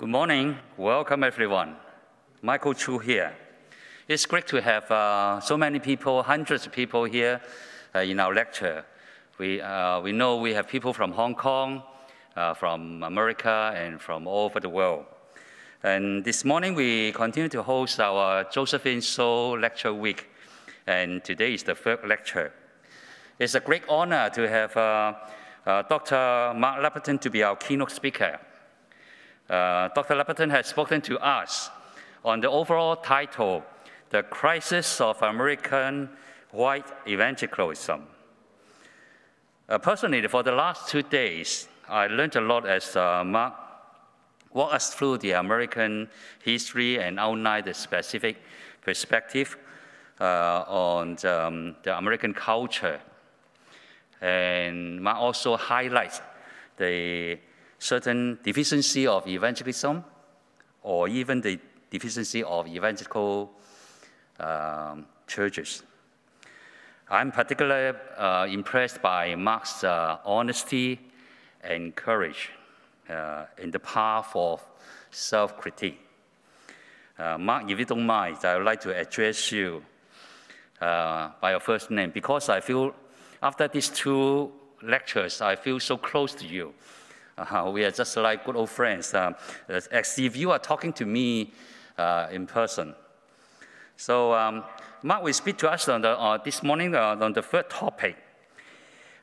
Good morning. Welcome, everyone. Michael Chu here. It's great to have uh, so many people, hundreds of people here uh, in our lecture. We, uh, we know we have people from Hong Kong, uh, from America, and from all over the world. And this morning we continue to host our Josephine So Lecture Week, and today is the third lecture. It's a great honor to have uh, uh, Dr. Mark Labberton to be our keynote speaker. Uh, Dr. Labberton has spoken to us on the overall title, The Crisis of American White Evangelicalism. Uh, personally, for the last two days, I learned a lot as uh, Mark walked us through the American history and outlined the specific perspective uh, on um, the American culture and Mark also highlight the certain deficiency of evangelism or even the deficiency of evangelical um, churches. I'm particularly uh, impressed by Mark's uh, honesty and courage uh, in the path of self-critique. Uh, Mark, if you don't mind, I would like to address you uh, by your first name because I feel after these two lectures, I feel so close to you. Uh, we are just like good old friends, um, as if you are talking to me uh, in person. So, um, Mark will speak to us on the, uh, this morning uh, on the third topic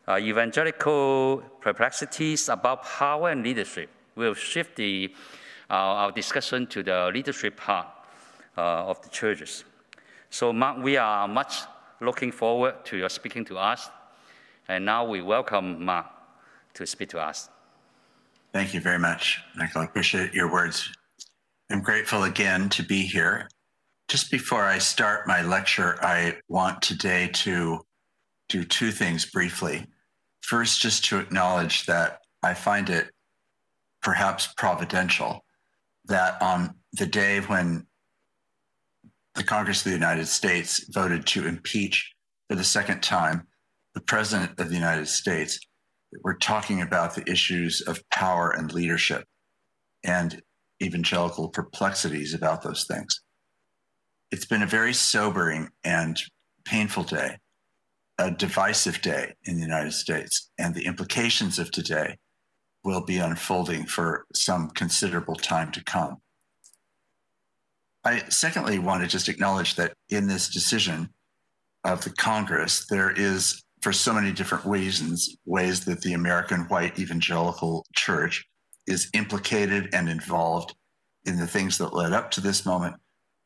uh, evangelical perplexities about power and leadership. We'll shift the, our discussion to the leadership part of the churches. So, Mark, we are much looking forward to your speaking to us. And now we welcome Mark to speak to us. Thank you very much, Michael. I appreciate your words. I'm grateful again to be here. Just before I start my lecture, I want today to do two things briefly. First, just to acknowledge that I find it perhaps providential that on the day when the Congress of the United States voted to impeach for the second time the President of the United States, we're talking about the issues of power and leadership and evangelical perplexities about those things. It's been a very sobering and painful day, a divisive day in the United States, and the implications of today will be unfolding for some considerable time to come. I secondly want to just acknowledge that in this decision of the Congress, there is for so many different reasons, ways that the American white evangelical church is implicated and involved in the things that led up to this moment,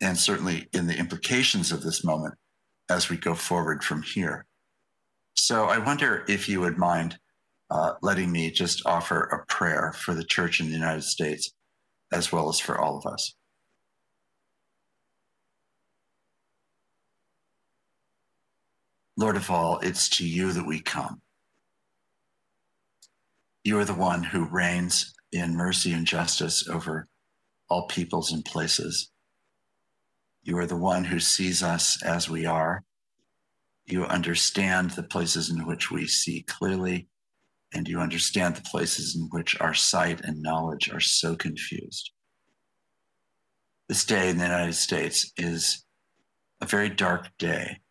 and certainly in the implications of this moment as we go forward from here. So I wonder if you would mind uh, letting me just offer a prayer for the church in the United States, as well as for all of us. Lord of all, it's to you that we come. You are the one who reigns in mercy and justice over all peoples and places. You are the one who sees us as we are. You understand the places in which we see clearly, and you understand the places in which our sight and knowledge are so confused. This day in the United States is a very dark day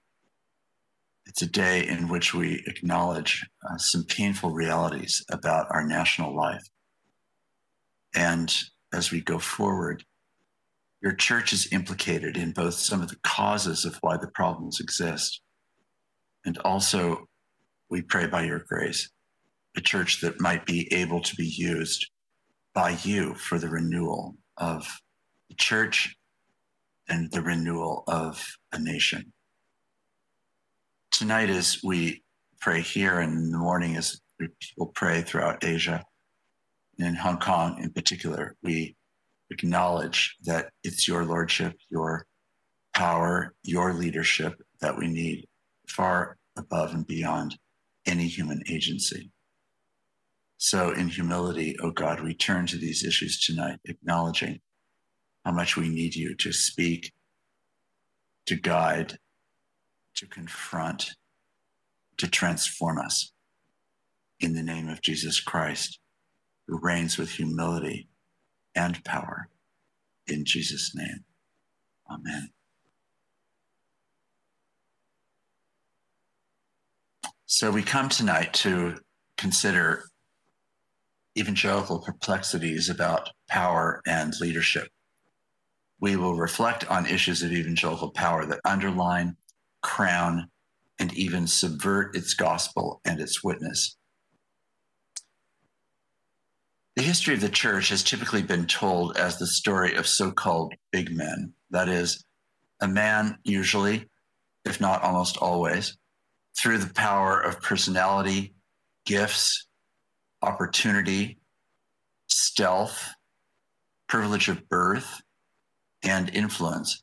it's a day in which we acknowledge uh, some painful realities about our national life. And as we go forward, your church is implicated in both some of the causes of why the problems exist. And also, we pray by your grace, a church that might be able to be used by you for the renewal of the church and the renewal of a nation tonight as we pray here and in the morning as people pray throughout Asia and in Hong Kong in particular, we acknowledge that it's your lordship, your power, your leadership that we need far above and beyond any human agency. So, in humility, O oh God, we turn to these issues tonight, acknowledging how much we need you to speak, to guide, to confront, to transform us in the name of Jesus Christ, who reigns with humility and power. In Jesus' name, amen. So we come tonight to consider evangelical perplexities about power and leadership. We will reflect on issues of evangelical power that underline, crown, and even subvert its gospel and its witness. The history of the church has typically been told as the story of so called big men. That is, a man, usually, if not almost always, through the power of personality, gifts, opportunity, stealth, privilege of birth, and influence,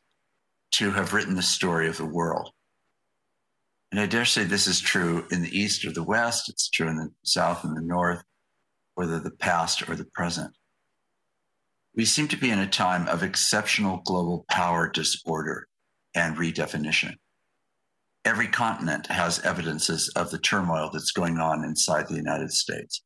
to have written the story of the world. And I dare say this is true in the East or the West, it's true in the South and the North, whether the past or the present. We seem to be in a time of exceptional global power disorder and redefinition. Every continent has evidences of the turmoil that's going on inside the United States.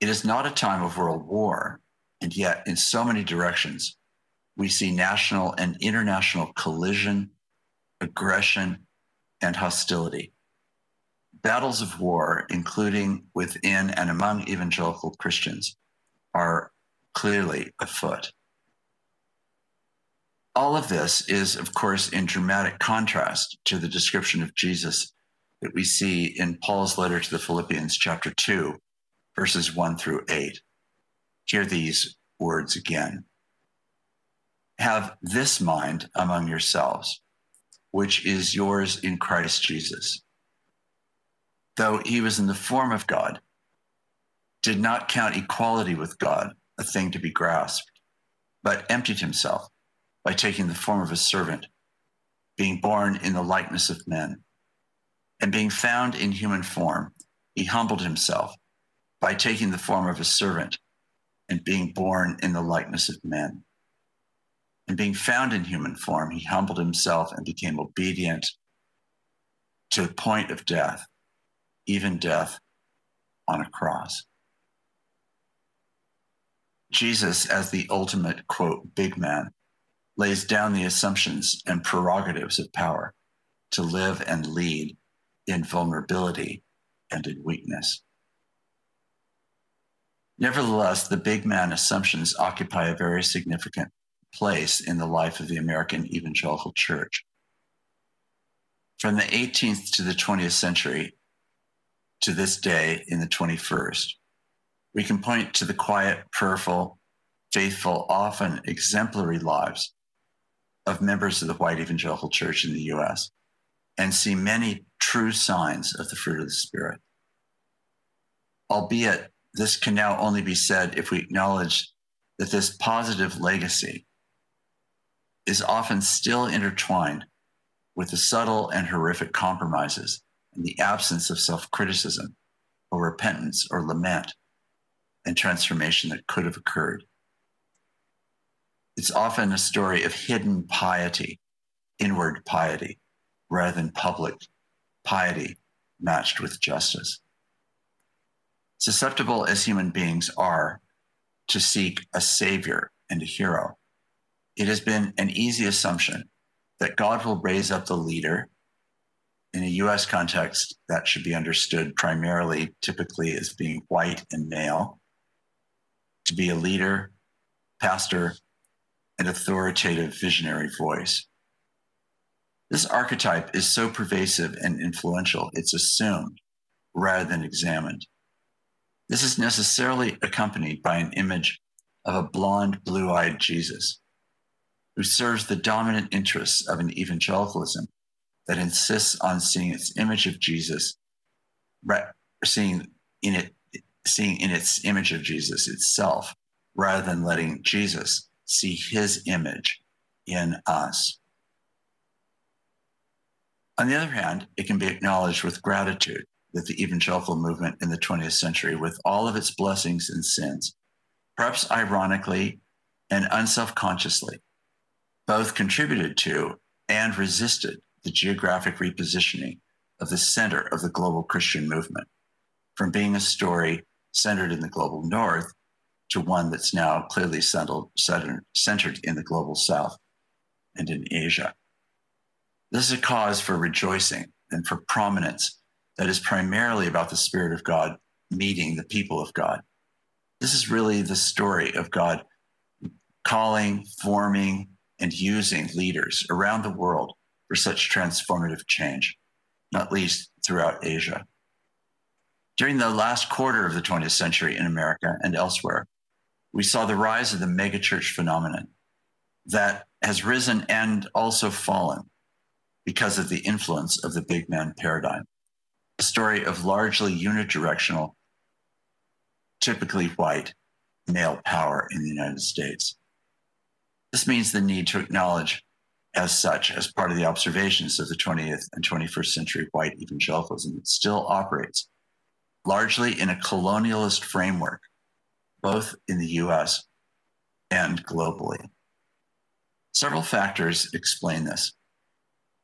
It is not a time of world war, and yet, in so many directions, we see national and international collision, aggression, and hostility. Battles of war, including within and among evangelical Christians, are clearly afoot. All of this is, of course, in dramatic contrast to the description of Jesus that we see in Paul's letter to the Philippians, chapter 2, verses 1 through 8. Hear these words again. Have this mind among yourselves, which is yours in Christ Jesus. Though he was in the form of God, did not count equality with God a thing to be grasped, but emptied himself by taking the form of a servant, being born in the likeness of men. And being found in human form, he humbled himself by taking the form of a servant and being born in the likeness of men. And being found in human form, he humbled himself and became obedient to the point of death, even death on a cross. Jesus, as the ultimate, quote, big man, lays down the assumptions and prerogatives of power to live and lead in vulnerability and in weakness. Nevertheless, the big man assumptions occupy a very significant place in the life of the American evangelical church. From the 18th to the 20th century to this day in the 21st, we can point to the quiet, prayerful, faithful, often exemplary lives of members of the white evangelical church in the US and see many true signs of the fruit of the Spirit. Albeit, this can now only be said if we acknowledge that this positive legacy is often still intertwined with the subtle and horrific compromises and the absence of self criticism or repentance or lament and transformation that could have occurred it's often a story of hidden piety, inward piety, rather than public piety matched with justice. Susceptible as human beings are to seek a savior and a hero, it has been an easy assumption that God will raise up the leader. In a US context, that should be understood primarily, typically, as being white and male, to be a leader, pastor, and authoritative visionary voice. This archetype is so pervasive and influential, it's assumed rather than examined. This is necessarily accompanied by an image of a blond, blue eyed Jesus who serves the dominant interests of an evangelicalism that insists on seeing its image of Jesus, seeing in it, seeing in its image of Jesus itself, rather than letting Jesus see his image in us. On the other hand, it can be acknowledged with gratitude that the evangelical movement in the 20th century, with all of its blessings and sins, perhaps ironically and unselfconsciously, both contributed to and resisted the geographic repositioning of the center of the global Christian movement from being a story centered in the global north to one that's now clearly centered in the global south and in Asia. This is a cause for rejoicing and for prominence that is primarily about the Spirit of God meeting the people of God. This is really the story of God calling, forming, and using leaders around the world for such transformative change, not least throughout Asia. During the last quarter of the 20th century in America and elsewhere, we saw the rise of the megachurch phenomenon that has risen and also fallen because of the influence of the big man paradigm. A story of largely unidirectional, typically white male power in the United States. This means the need to acknowledge as such, as part of the observations of the 20th and 21st century white evangelicalism, it still operates largely in a colonialist framework, both in the US and globally. Several factors explain this.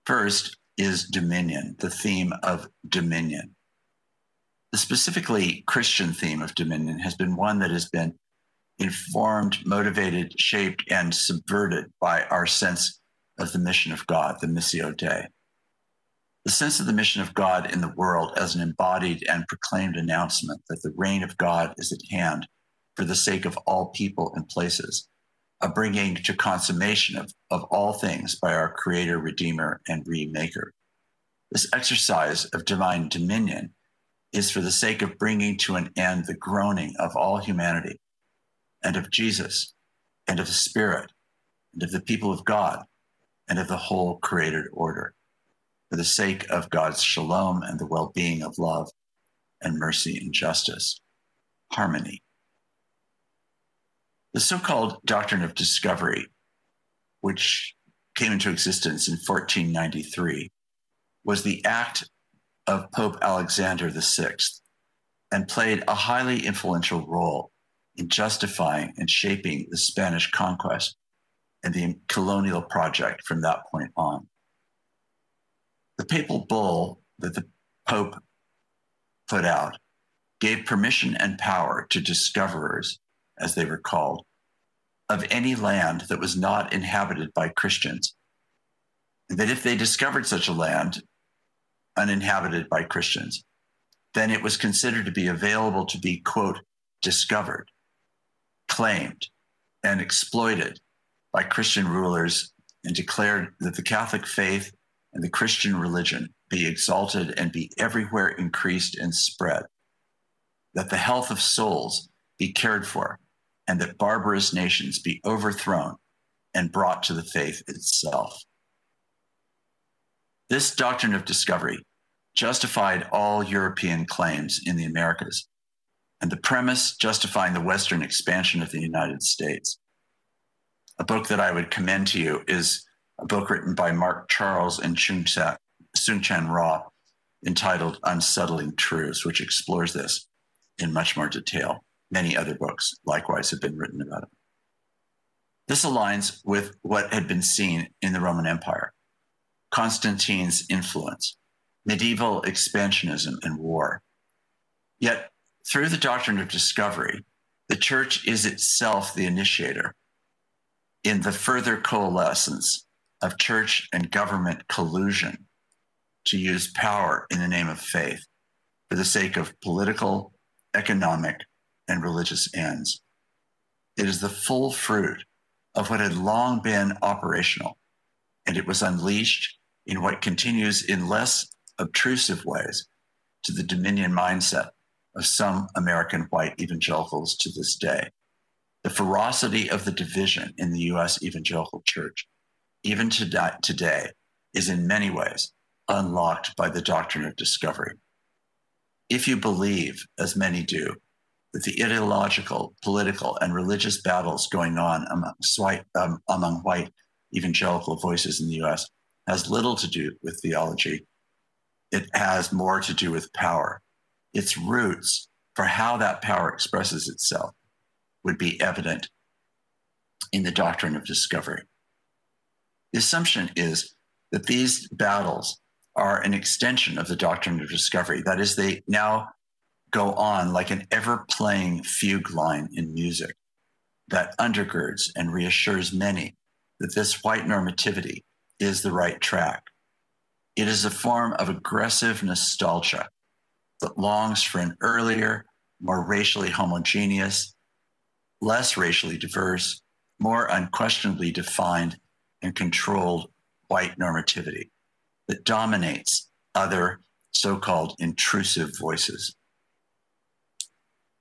First is dominion, the theme of dominion. The specifically Christian theme of dominion has been one that has been informed, motivated, shaped, and subverted by our sense of the mission of God, the Missio Dei. The sense of the mission of God in the world as an embodied and proclaimed announcement that the reign of God is at hand for the sake of all people and places, a bringing to consummation of, of all things by our Creator, Redeemer, and Remaker. This exercise of divine dominion is for the sake of bringing to an end the groaning of all humanity and of Jesus and of the Spirit and of the people of God and of the whole created order for the sake of God's shalom and the well being of love and mercy and justice, harmony. The so called doctrine of discovery, which came into existence in 1493, was the act of Pope Alexander VI and played a highly influential role in justifying and shaping the Spanish conquest and the colonial project from that point on. The papal bull that the Pope put out gave permission and power to discoverers, as they were called, of any land that was not inhabited by Christians. And that if they discovered such a land uninhabited by Christians, then it was considered to be available to be, quote, discovered, claimed, and exploited by Christian rulers and declared that the Catholic faith and the Christian religion be exalted and be everywhere increased and spread, that the health of souls be cared for, and that barbarous nations be overthrown and brought to the faith itself. This doctrine of discovery justified all European claims in the Americas, and the premise justifying the Western expansion of the United States. A book that I would commend to you is a book written by Mark Charles and Soong-Chan Rah entitled Unsettling Truths, which explores this in much more detail. Many other books likewise have been written about it. This aligns with what had been seen in the Roman Empire Constantine's influence, medieval expansionism, and war. Yet, through the doctrine of discovery, the church is itself the initiator in the further coalescence of church and government collusion to use power in the name of faith for the sake of political, economic, and religious ends. It is the full fruit of what had long been operational, and it was unleashed in what continues in less obtrusive ways to the dominion mindset of some American white evangelicals to this day. The ferocity of the division in the US evangelical church even today, is in many ways unlocked by the doctrine of discovery. If you believe, as many do, that the ideological, political, and religious battles going on among, um, among white evangelical voices in the US has little to do with theology, it has more to do with power. Its roots for how that power expresses itself would be evident in the doctrine of discovery. The assumption is that these battles are an extension of the doctrine of discovery. That is, they now go on like an ever playing fugue line in music that undergirds and reassures many that this white normativity is the right track. It is a form of aggressive nostalgia that longs for an earlier, more racially homogeneous, less racially diverse, more unquestionably defined and controlled white normativity that dominates other so called intrusive voices.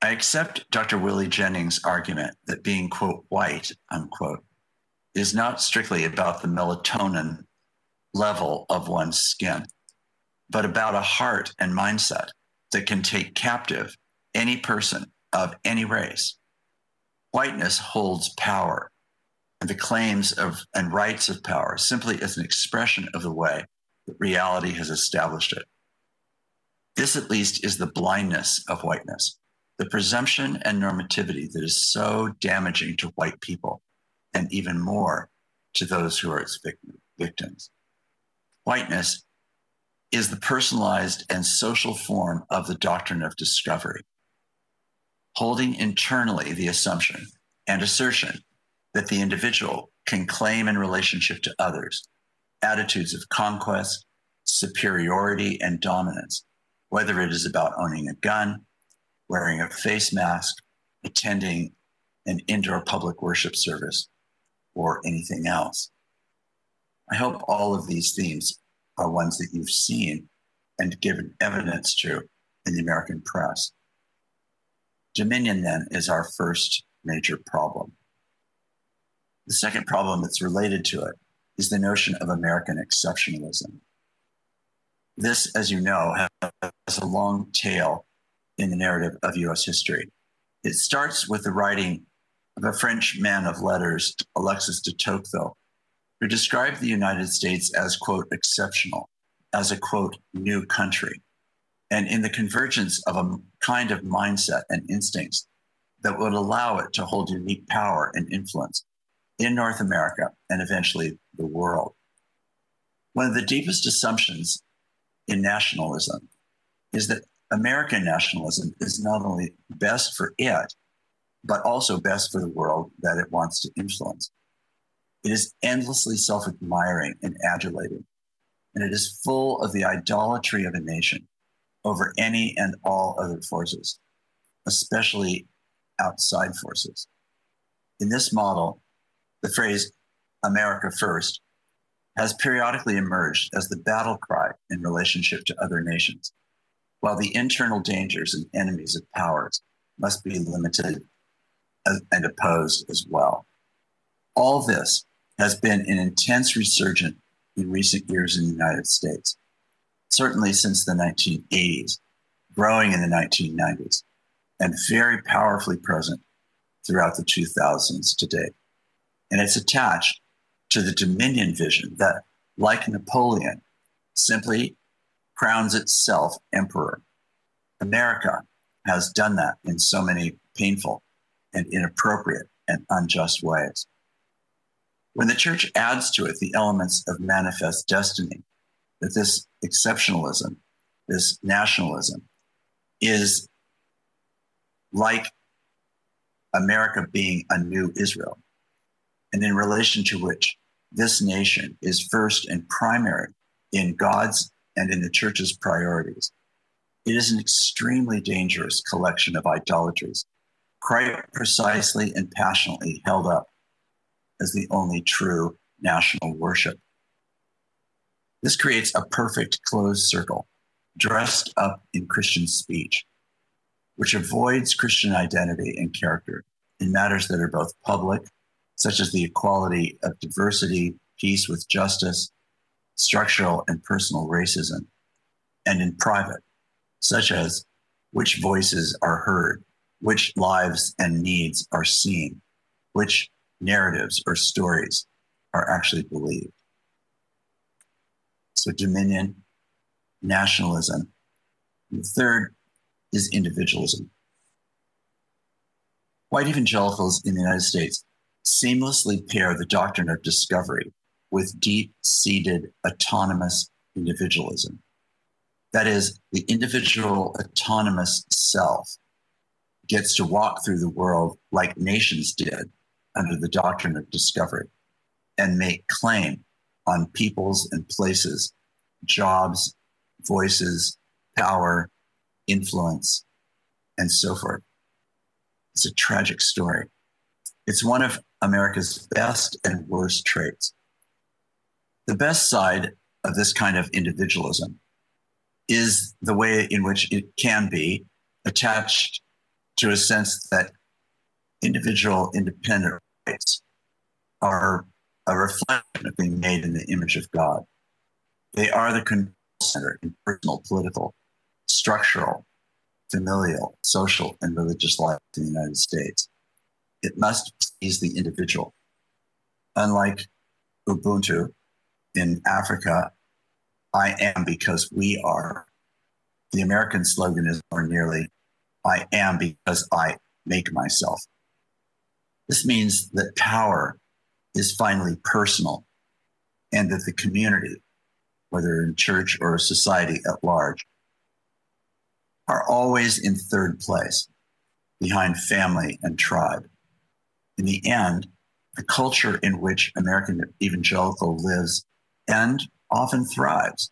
I accept Dr. Willie Jennings' argument that being, quote, white, unquote, is not strictly about the melatonin level of one's skin, but about a heart and mindset that can take captive any person of any race. Whiteness holds power, and the claims of and rights of power simply as an expression of the way that reality has established it. This, at least, is the blindness of whiteness, the presumption and normativity that is so damaging to white people, and even more to those who are its victims. Whiteness is the personalized and social form of the doctrine of discovery, holding internally the assumption and assertion that the individual can claim in relationship to others attitudes of conquest, superiority, and dominance, whether it is about owning a gun, wearing a face mask, attending an indoor public worship service, or anything else. I hope all of these themes are ones that you've seen and given evidence to in the American press. Dominion, then, is our first major problem. The second problem that's related to it is the notion of American exceptionalism. This, as you know, has a long tail in the narrative of US history. It starts with the writing of a French man of letters, Alexis de Tocqueville, who described the United States as, quote, exceptional, as a, quote, new country, and in the convergence of a kind of mindset and instincts that would allow it to hold unique power and influence in North America and eventually the world. One of the deepest assumptions in nationalism is that American nationalism is not only best for it, but also best for the world that it wants to influence. It is endlessly self admiring and adulating, and it is full of the idolatry of a nation over any and all other forces, especially outside forces. In this model, the phrase America first has periodically emerged as the battle cry in relationship to other nations, while the internal dangers and enemies of powers must be limited and opposed as well. All this has been an intense resurgence in recent years in the United States, certainly since the 1980s, growing in the 1990s, and very powerfully present throughout the 2000s to date. And it's attached to the dominion vision that, like Napoleon, simply crowns itself emperor. America has done that in so many painful and inappropriate and unjust ways. When the church adds to it the elements of manifest destiny, that this exceptionalism, this nationalism, is like America being a new Israel, and in relation to which this nation is first and primary in God's and in the church's priorities. It is an extremely dangerous collection of idolatries, quite precisely and passionately held up as the only true national worship. This creates a perfect closed circle, dressed up in Christian speech, which avoids Christian identity and character in matters that are both public such as the equality of diversity, peace with justice, structural and personal racism, and in private, such as which voices are heard, which lives and needs are seen, which narratives or stories are actually believed. So, dominion, nationalism. And the third is individualism. White evangelicals in the United States seamlessly pair the doctrine of discovery with deep seated autonomous individualism. That is, the individual autonomous self gets to walk through the world like nations did under the doctrine of discovery and make claim on peoples and places, jobs, voices, power, influence, and so forth. It's a tragic story. It's one of America's best and worst traits. The best side of this kind of individualism is the way in which it can be attached to a sense that individual independent are a reflection of being made in the image of God. They are the control center in personal, political, structural, familial, social, and religious life in the United States. It must please the individual. Unlike Ubuntu in Africa, I am because we are. The American slogan is more nearly, I am because I make myself. This means that power is finally personal and that the community, whether in church or society at large, are always in third place behind family and tribe. In the end, the culture in which American evangelical lives and often thrives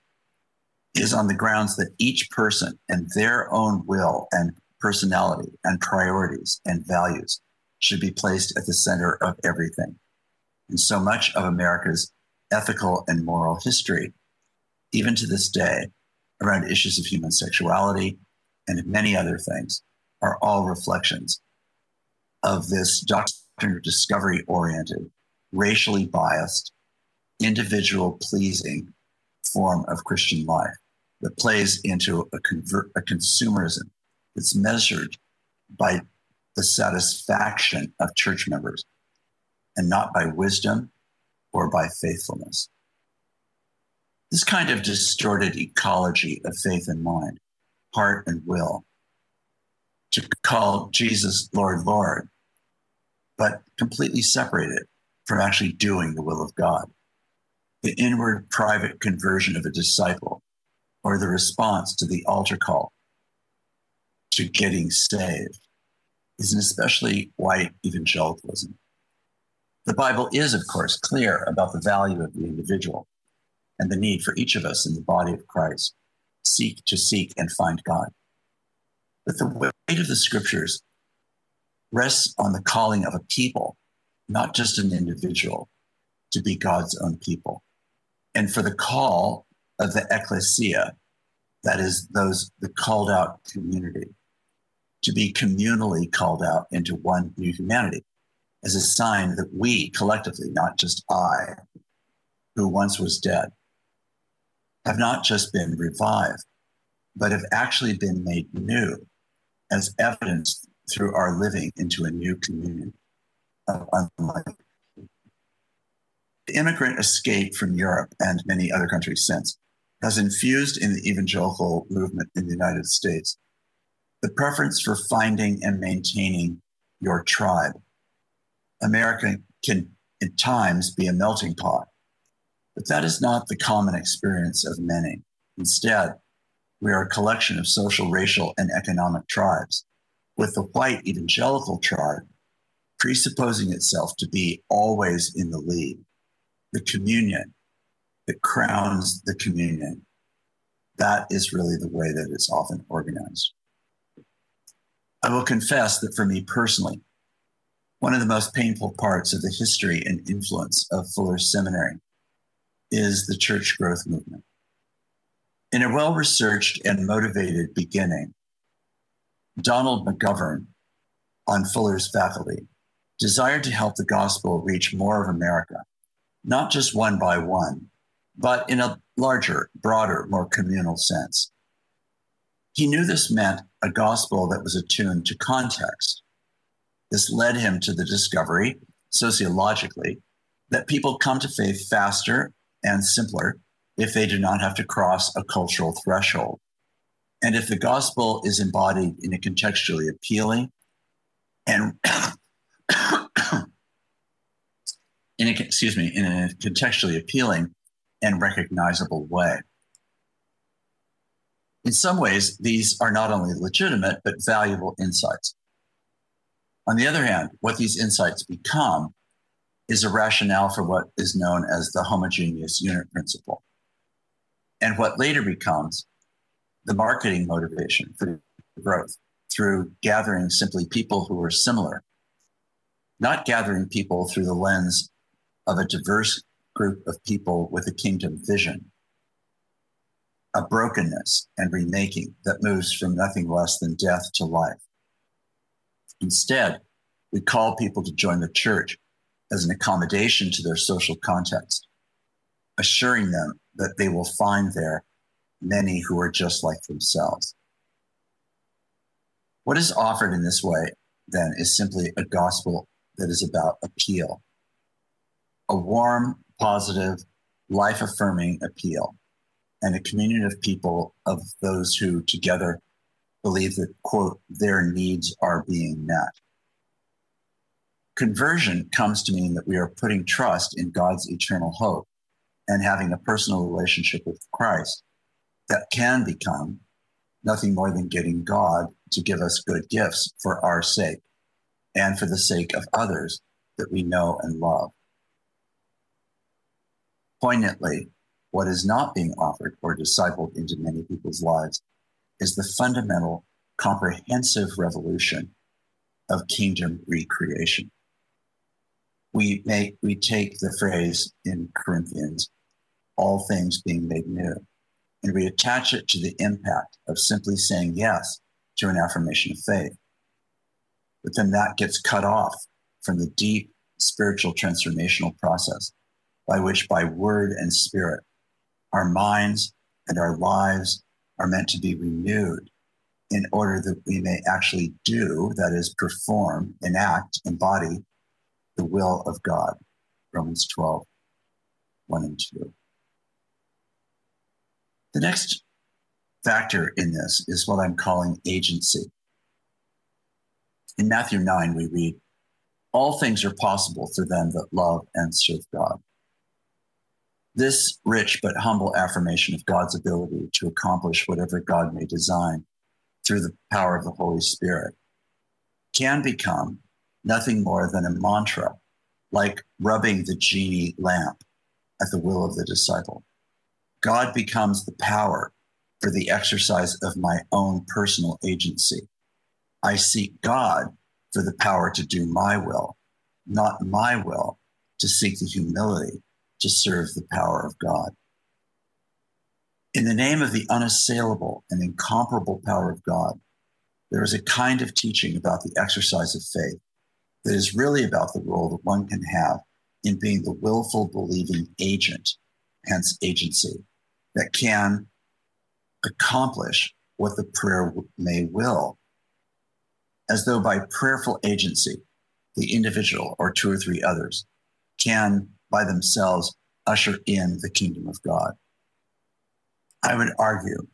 is on the grounds that each person and their own will and personality and priorities and values should be placed at the center of everything. And so much of America's ethical and moral history, even to this day, around issues of human sexuality and many other things, are all reflections of this doctrine of discovery oriented, racially biased, individual pleasing form of Christian life that plays into a, convert, a consumerism that's measured by the satisfaction of church members and not by wisdom or by faithfulness. This kind of distorted ecology of faith and mind, heart and will, to call Jesus Lord, Lord, but completely separated from actually doing the will of God. The inward private conversion of a disciple or the response to the altar call to getting saved is an especially white evangelicalism. The Bible is, of course, clear about the value of the individual and the need for each of us in the body of Christ seek to seek and find God. But the weight of the scriptures rests on the calling of a people, not just an individual, to be God's own people. And for the call of the ecclesia, that is, those the called out community, to be communally called out into one new humanity as a sign that we collectively, not just I, who once was dead, have not just been revived, but have actually been made new as evidenced through our living into a new communion of unlike. The immigrant escape from Europe and many other countries since has infused in the evangelical movement in the United States the preference for finding and maintaining your tribe America can at times be a melting pot, but that is not the common experience of many. Instead, we are a collection of social, racial, and economic tribes, with the white evangelical tribe presupposing itself to be always in the lead. The communion that crowns the communion. That is really the way that it's often organized. I will confess that for me personally, one of the most painful parts of the history and influence of Fuller Seminary is the church growth movement. In a well researched and motivated beginning, Donald McGavran on Fuller's faculty desired to help the gospel reach more of America, not just one by one, but in a larger, broader, more communal sense. He knew this meant a gospel that was attuned to context this led him to the discovery, sociologically, that people come to faith faster and simpler if they do not have to cross a cultural threshold. And if the gospel is embodied in a contextually appealing and in a, excuse me, in a contextually appealing and recognizable way. In some ways, these are not only legitimate, but valuable insights. On the other hand, what these insights become is a rationale for what is known as the homogeneous unit principle, and what later becomes the marketing motivation for growth through gathering simply people who are similar, not gathering people through the lens of a diverse group of people with a kingdom vision, a brokenness and remaking that moves from nothing less than death to life. Instead, we call people to join the church as an accommodation to their social context, assuring them that they will find there many who are just like themselves. What is offered in this way, then, is simply a gospel that is about appeal, a warm, positive, life affirming appeal, and a communion of people of those who together believe that, quote, their needs are being met. Conversion comes to mean that we are putting trust in God's eternal hope and having a personal relationship with Christ that can become nothing more than getting God to give us good gifts for our sake and for the sake of others that we know and love. Poignantly, what is not being offered or discipled into many people's lives is the fundamental, comprehensive revolution of kingdom recreation. We make we take the phrase in Corinthians, all things being made new, and we attach it to the impact of simply saying yes to an affirmation of faith. But then that gets cut off from the deep spiritual transformational process by which, by word and spirit, our minds and our lives are meant to be renewed in order that we may actually do, that is, perform, enact, embody the will of God. Romans 12, 1 and 2. The next factor in this is what I'm calling agency. In Matthew 9, we read, All things are possible for them that love and serve God. This rich but humble affirmation of God's ability to accomplish whatever God may design through the power of the Holy Spirit can become nothing more than a mantra, like rubbing the genie lamp at the will of the disciple. God becomes the power for the exercise of my own personal agency. I seek God for the power to do my will, not my will to seek the humility to serve the power of God. In the name of the unassailable and incomparable power of God, there is a kind of teaching about the exercise of faith that is really about the role that one can have in being the willful believing agent, hence agency, that can accomplish what the prayer may will, as though by prayerful agency, the individual or two or three others can by themselves usher in the kingdom of God. I would argue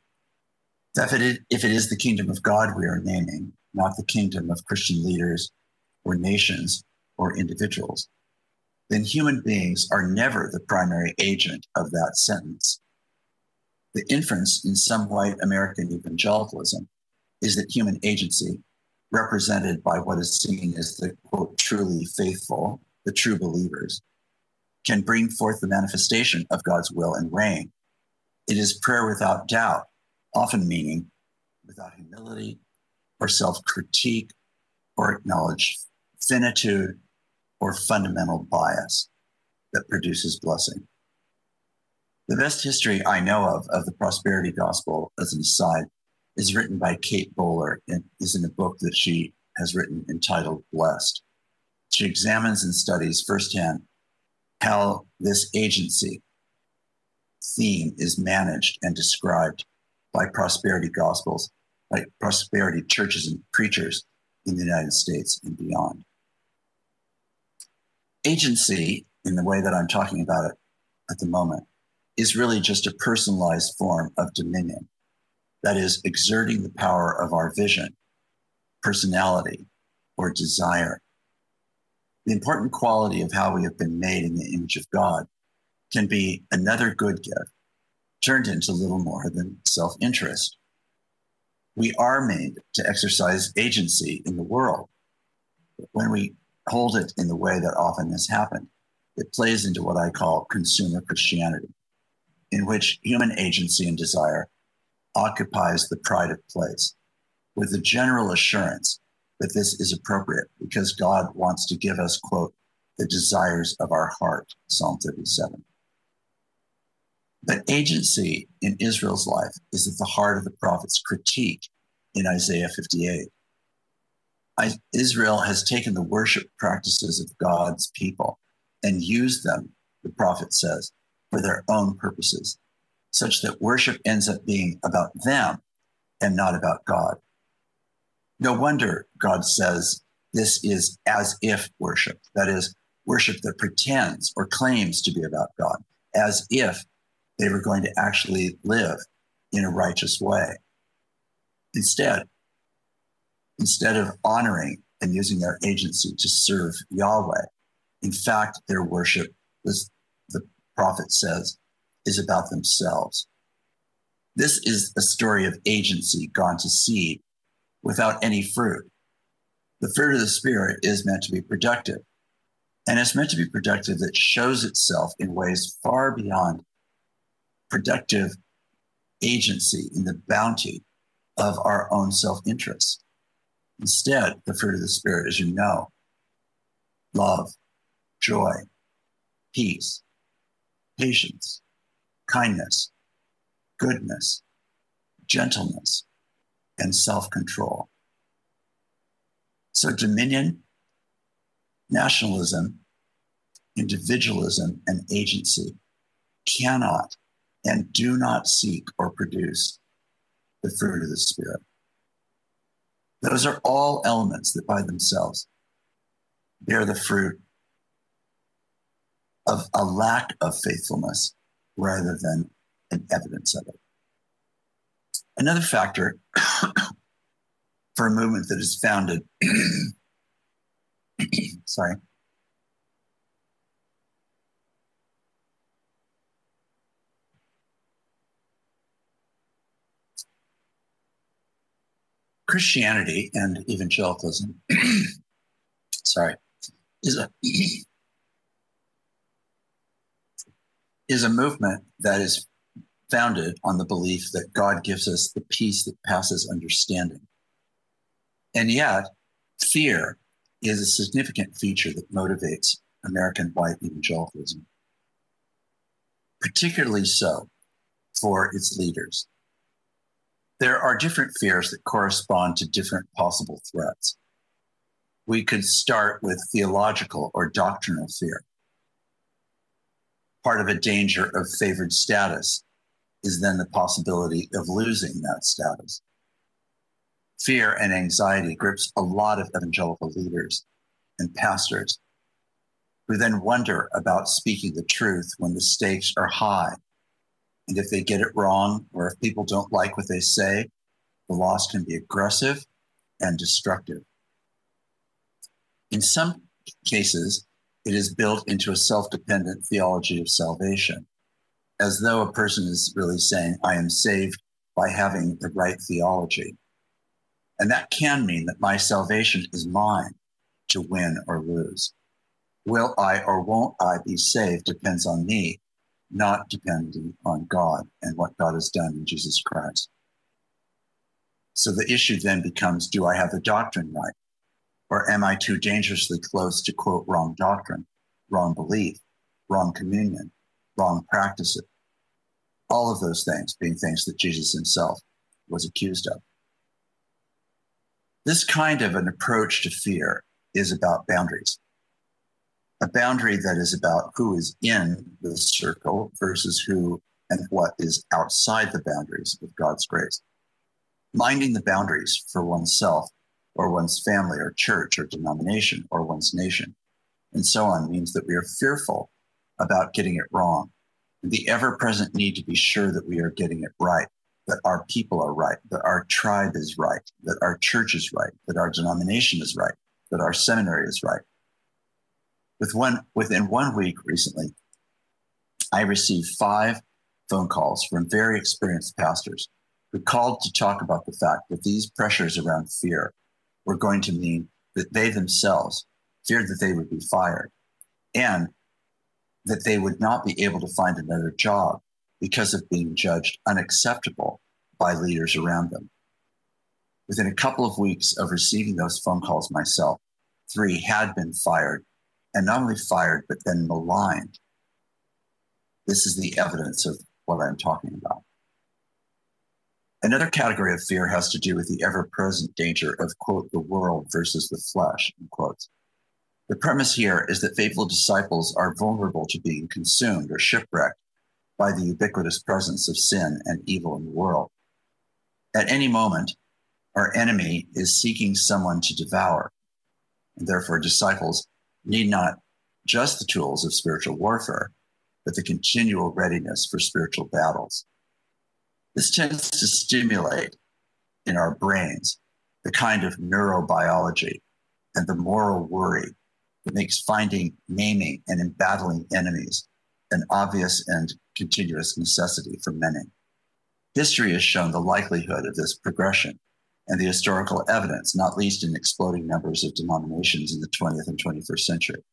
that if it, is, if it is the kingdom of God we are naming, not the kingdom of Christian leaders or nations or individuals, then human beings are never the primary agent of that sentence the inference in some white American evangelicalism is that human agency, represented by what is seen as the quote, truly faithful, the true believers, can bring forth the manifestation of God's will and reign. It is prayer without doubt, often meaning without humility or self critique or acknowledged finitude or fundamental bias that produces blessing. The best history I know of of the prosperity gospel, as an aside, is written by Kate Bowler and is in a book that she has written entitled Blessed. She examines and studies firsthand how this agency theme is managed and described by prosperity gospels, by prosperity churches and preachers in the United States and beyond. Agency, in the way that I'm talking about it at the moment, is really just a personalized form of dominion. That is, exerting the power of our vision, personality, or desire. The important quality of how we have been made in the image of God can be another good gift turned into little more than self interest We are made to exercise agency in the world. When we hold it in the way that often has happened, it plays into what I call consumer Christianity, in which human agency and desire occupies the pride of place with the general assurance that this is appropriate because God wants to give us, quote, the desires of our heart, Psalm 37. But agency in Israel's life is at the heart of the prophet's critique in Isaiah 58. Israel has taken the worship practices of God's people and used them, the prophet says, for their own purposes, such that worship ends up being about them and not about God. No wonder God says this is as if worship, that is, worship that pretends or claims to be about God, as if they were going to actually live in a righteous way. Instead, instead of honoring and using their agency to serve Yahweh, in fact, their worship, as the prophet says, is about themselves. This is a story of agency gone to seed without any fruit. The fruit of the Spirit is meant to be productive. And it's meant to be productive that shows itself in ways far beyond productive agency in the bounty of our own self interest. Instead, the fruit of the Spirit, as you know, love, joy, peace, patience, kindness, goodness, gentleness, and self control. So, dominion, nationalism, individualism, and agency cannot and do not seek or produce the fruit of the Spirit. Those are all elements that by themselves bear the fruit of a lack of faithfulness rather than an evidence of it. Another factor for a movement that is founded, sorry, Christianity and evangelicalism, sorry, is a is a movement that is founded on the belief that God gives us the peace that passes understanding. And yet, fear is a significant feature that motivates American white evangelicalism, particularly so for its leaders. There are different fears that correspond to different possible threats. We could start with theological or doctrinal fear. Part of a danger of favored status is then the possibility of losing that status. Fear and anxiety grips a lot of evangelical leaders and pastors who then wonder about speaking the truth when the stakes are high. And if they get it wrong, or if people don't like what they say, the loss can be aggressive and destructive. In some cases, it is built into a self dependent theology of salvation as though a person is really saying, I am saved by having the right theology. And that can mean that my salvation is mine to win or lose. Will I or won't I be saved depends on me, not depending on God and what God has done in Jesus Christ. So the issue then becomes do I have the doctrine right? Or am I too dangerously close to quote wrong doctrine, wrong belief, wrong communion, wrong practices? All of those things being things that Jesus himself was accused of. This kind of an approach to fear is about boundaries. A boundary that is about who is in the circle versus who and what is outside the boundaries of God's grace. Minding the boundaries for oneself or one's family or church or denomination or one's nation and so on means that we are fearful about getting it wrong the ever present need to be sure that we are getting it right, that our people are right, that our tribe is right, that our church is right, that our denomination is right, that our seminary is right. With one, within one week recently, I received five phone calls from very experienced pastors who called to talk about the fact that these pressures around fear were going to mean that they themselves feared that they would be fired and that they would not be able to find another job because of being judged unacceptable by leaders around them. Within a couple of weeks of receiving those phone calls myself, three had been fired, and not only fired, but then maligned. This is the evidence of what I'm talking about. Another category of fear has to do with the ever present danger of, quote, the world versus the flesh, quote. The premise here is that faithful disciples are vulnerable to being consumed or shipwrecked by the ubiquitous presence of sin and evil in the world. At any moment, our enemy is seeking someone to devour. And therefore, disciples need not just the tools of spiritual warfare, but the continual readiness for spiritual battles. This tends to stimulate in our brains the kind of neurobiology and the moral worry that makes finding, naming, and embattling enemies an obvious and continuous necessity for many. History has shown the likelihood of this progression and the historical evidence, not least in exploding numbers of denominations in the 20th and 21st century.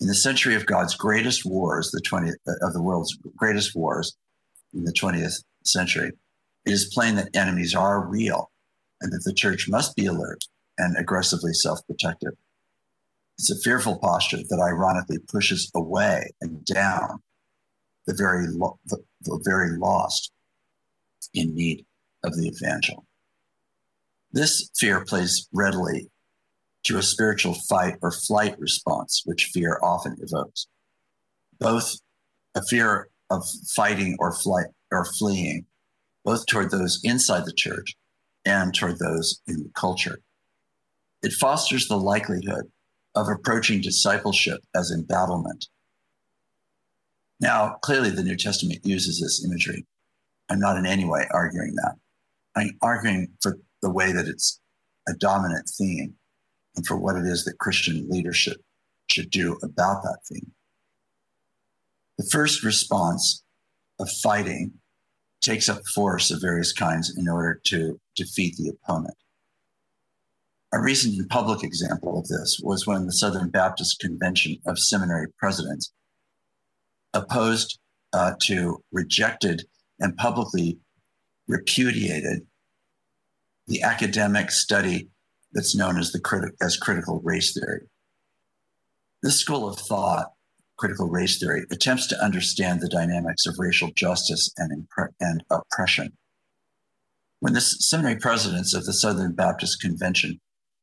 In the century of God's greatest wars, the 20th uh, of the world's greatest wars in the 20th century, it is plain that enemies are real and that the church must be alert and aggressively self-protective. It's a fearful posture that ironically pushes away and down the very, lo- the, the very lost in need of the evangel. This fear plays readily to a spiritual fight or flight response, which fear often evokes. Both a fear of fighting or flight or fleeing, both toward those inside the church and toward those in the culture. It fosters the likelihood of approaching discipleship as embattlement. Now, clearly, the New Testament uses this imagery. I'm not in any way arguing that. I'm arguing for the way that it's a dominant theme and for what it is that Christian leadership should do about that theme. The first response of fighting takes up force of various kinds in order to defeat the opponent. A recent and public example of this was when the Southern Baptist Convention of Seminary Presidents opposed uh, to, rejected, and publicly repudiated the academic study that's known as the criti- as critical race theory. This school of thought, critical race theory, attempts to understand the dynamics of racial justice and, impre- and oppression. When the seminary presidents of the Southern Baptist Convention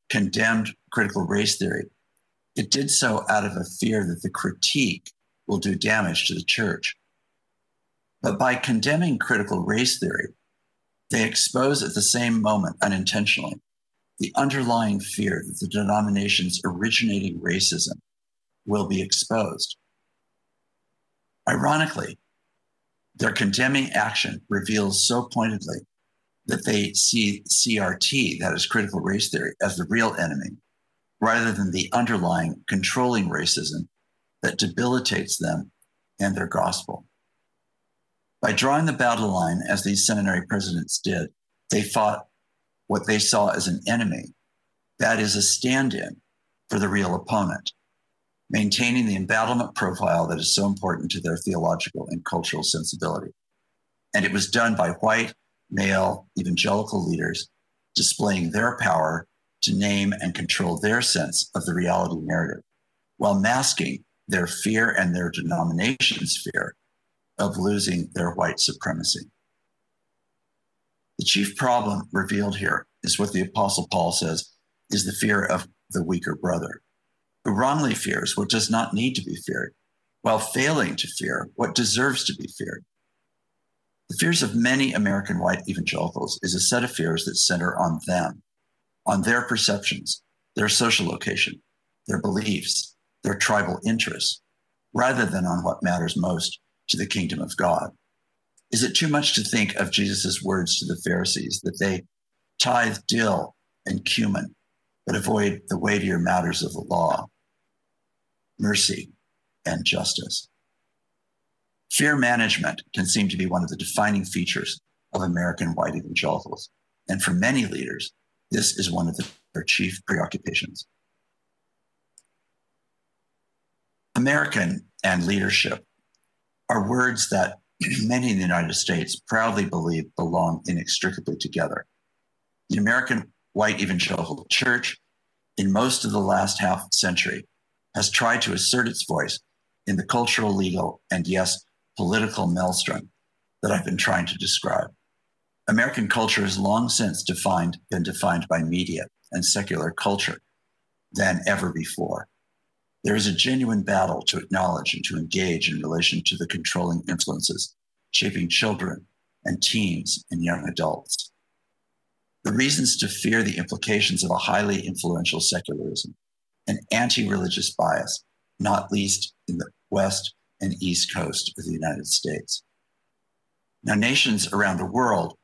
condemned critical race theory, it did so out of a fear that the critique will do damage to the church. But by condemning critical race theory, they expose at the same moment, unintentionally, the underlying fear that the denomination's originating racism will be exposed. Ironically, their condemning action reveals so pointedly that they see CRT, that is critical race theory, as the real enemy, rather than the underlying controlling racism that debilitates them and their gospel. By drawing the battle line, as these seminary presidents did, they fought what they saw as an enemy, that is, a stand in for the real opponent, maintaining the embattlement profile that is so important to their theological and cultural sensibility. And it was done by white, male, evangelical leaders displaying their power to name and control their sense of the reality narrative while masking their fear and their denomination's fear of losing their white supremacy. The chief problem revealed here is what the Apostle Paul says is the fear of the weaker brother, who wrongly fears what does not need to be feared, while failing to fear what deserves to be feared. The fears of many American white evangelicals is a set of fears that center on them, on their perceptions, their social location, their beliefs, their tribal interests, rather than on what matters most to the kingdom of God? Is it too much to think of Jesus' words to the Pharisees that they tithe dill and cumin, but avoid the weightier matters of the law, mercy, and justice? Fear management can seem to be one of the defining features of American white evangelicals. And for many leaders, this is one of their chief preoccupations. American and leadership are words that many in the United States proudly believe belong inextricably together. The American white evangelical church, in most of the last half century, has tried to assert its voice in the cultural, legal, and yes, political maelstrom that I've been trying to describe. American culture has long since defined, been defined by media and secular culture than ever before. There is a genuine battle to acknowledge and to engage in relation to the controlling influences shaping children and teens and young adults. The reasons to fear the implications of a highly influential secularism, an anti religious bias, not least in the West and East Coast of the United States. Now, nations around the world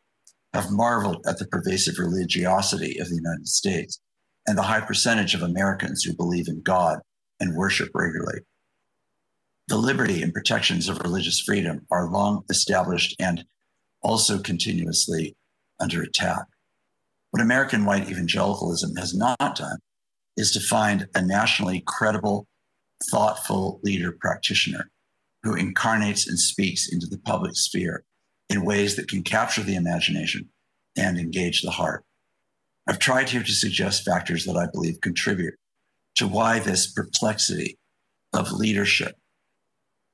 have marveled at the pervasive religiosity of the United States and the high percentage of Americans who believe in God and worship regularly. The liberty and protections of religious freedom are long established and also continuously under attack. What American white evangelicalism has not done is to find a nationally credible, thoughtful leader practitioner who incarnates and speaks into the public sphere in ways that can capture the imagination and engage the heart. I've tried here to suggest factors that I believe contribute to why this perplexity of leadership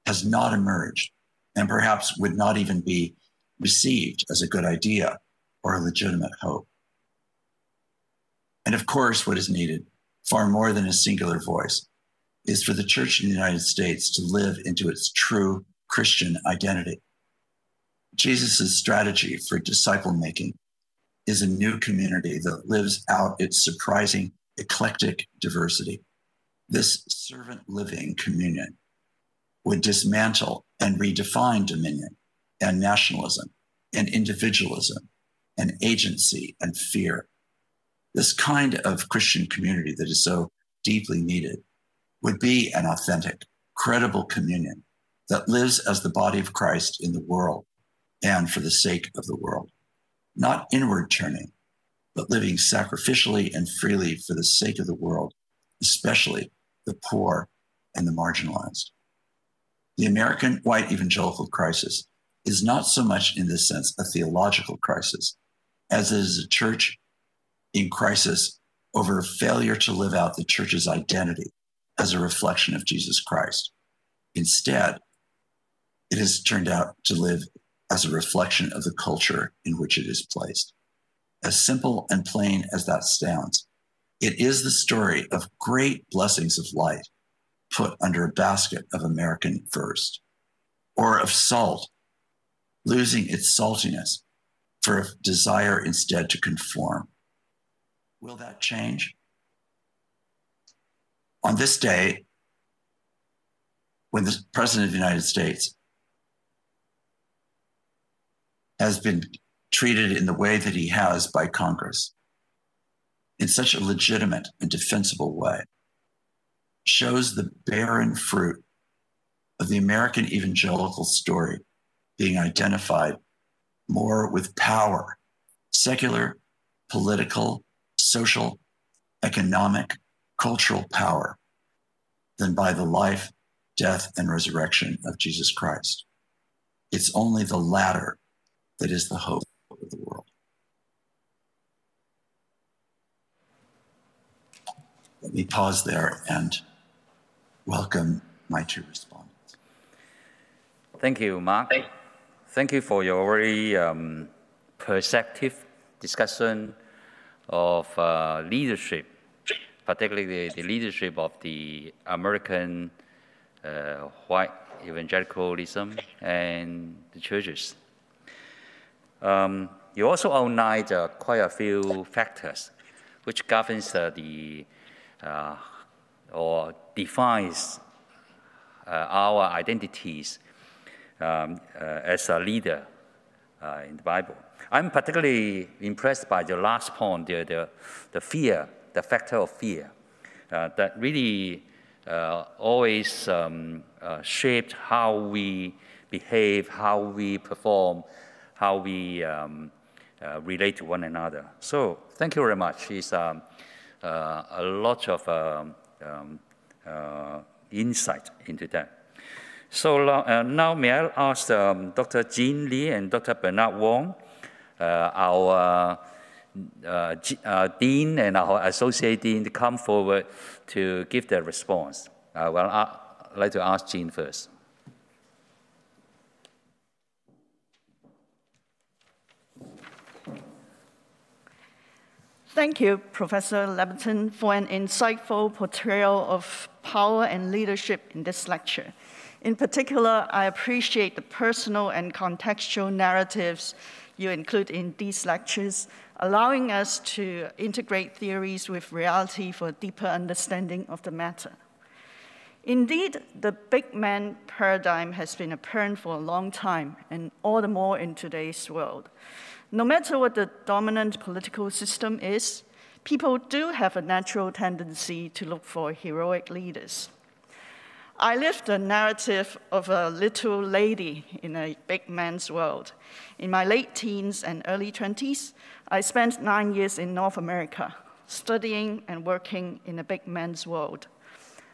has not emerged and perhaps would not even be received as a good idea or a legitimate hope. And of course, what is needed, far more than a singular voice, is for the church in the United States to live into its true Christian identity. Jesus' strategy for disciple making is a new community that lives out its surprising eclectic diversity. This servant living communion would dismantle and redefine dominion and nationalism and individualism and agency and fear. This kind of Christian community that is so deeply needed would be an authentic, credible communion that lives as the body of Christ in the world and for the sake of the world. Not inward turning, but living sacrificially and freely for the sake of the world, especially the poor and the marginalized. The American white evangelical crisis is not so much, in this sense, a theological crisis as it is a church in crisis over failure to live out the church's identity as a reflection of Jesus Christ. Instead, it has turned out to live as a reflection of the culture in which it is placed. As simple and plain as that sounds, it is the story of great blessings of light put under a basket of American first, or of salt losing its saltiness for a desire instead to conform. Will that change? On this day, when the President of the United States has been treated in the way that he has by Congress, in such a legitimate and defensible way, shows the barren fruit of the American evangelical story being identified more with power, secular, political, social, economic, cultural power, than by the life, death, and resurrection of Jesus Christ. It's only the latter that is the hope of the world. Let me pause there and welcome my two respondents. Thank you, Mark. Thank you for your very um, perceptive discussion of uh, leadership, particularly the, the, leadership of the American uh, white evangelicalism and the churches. Um, you also outlined uh, quite a few factors which governs uh, the uh, or defines uh, our identities um, uh, as a leader in the Bible. I'm particularly impressed by the last point, the, the, the fear, the factor of fear, that really always um, shaped how we behave, how we perform, how we um, uh, relate to one another. So thank you very much. It's um, uh, a lot of um, um uh, insight into that. So uh, now may I ask um, Dr. Jean Lee and Dr. Bernard Wong, uh, our uh, uh, dean and our associate dean to come forward to give their response. Uh, well, I'd like to ask Jean first. Thank you, Professor Labberton, for an insightful portrayal of power and leadership in this lecture. In particular, I appreciate the personal and contextual narratives you include in these lectures, allowing us to integrate theories with reality for a deeper understanding of the matter. Indeed, the big man paradigm has been apparent for a long time, and all the more in today's world. No matter what the dominant political system is, people do have a natural tendency to look for heroic leaders. I lived the narrative of a little lady in a big man's world. In my late teens and early 20s, I spent nine years in North America, studying and working in a big man's world.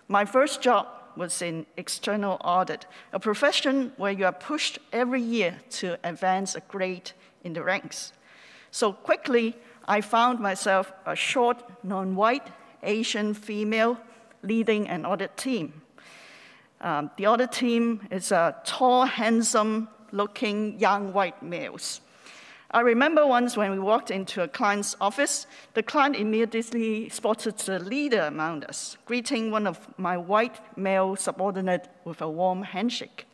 My first job was in external audit, a profession where you are pushed every year to advance a grade in the ranks. So quickly, I found myself a short, non-white, Asian female leading an audit team. Um, the other team is a tall, handsome looking young white males. I remember once when we walked into a client's office, the client immediately spotted the leader among us, greeting one of my white male subordinate with a warm handshake.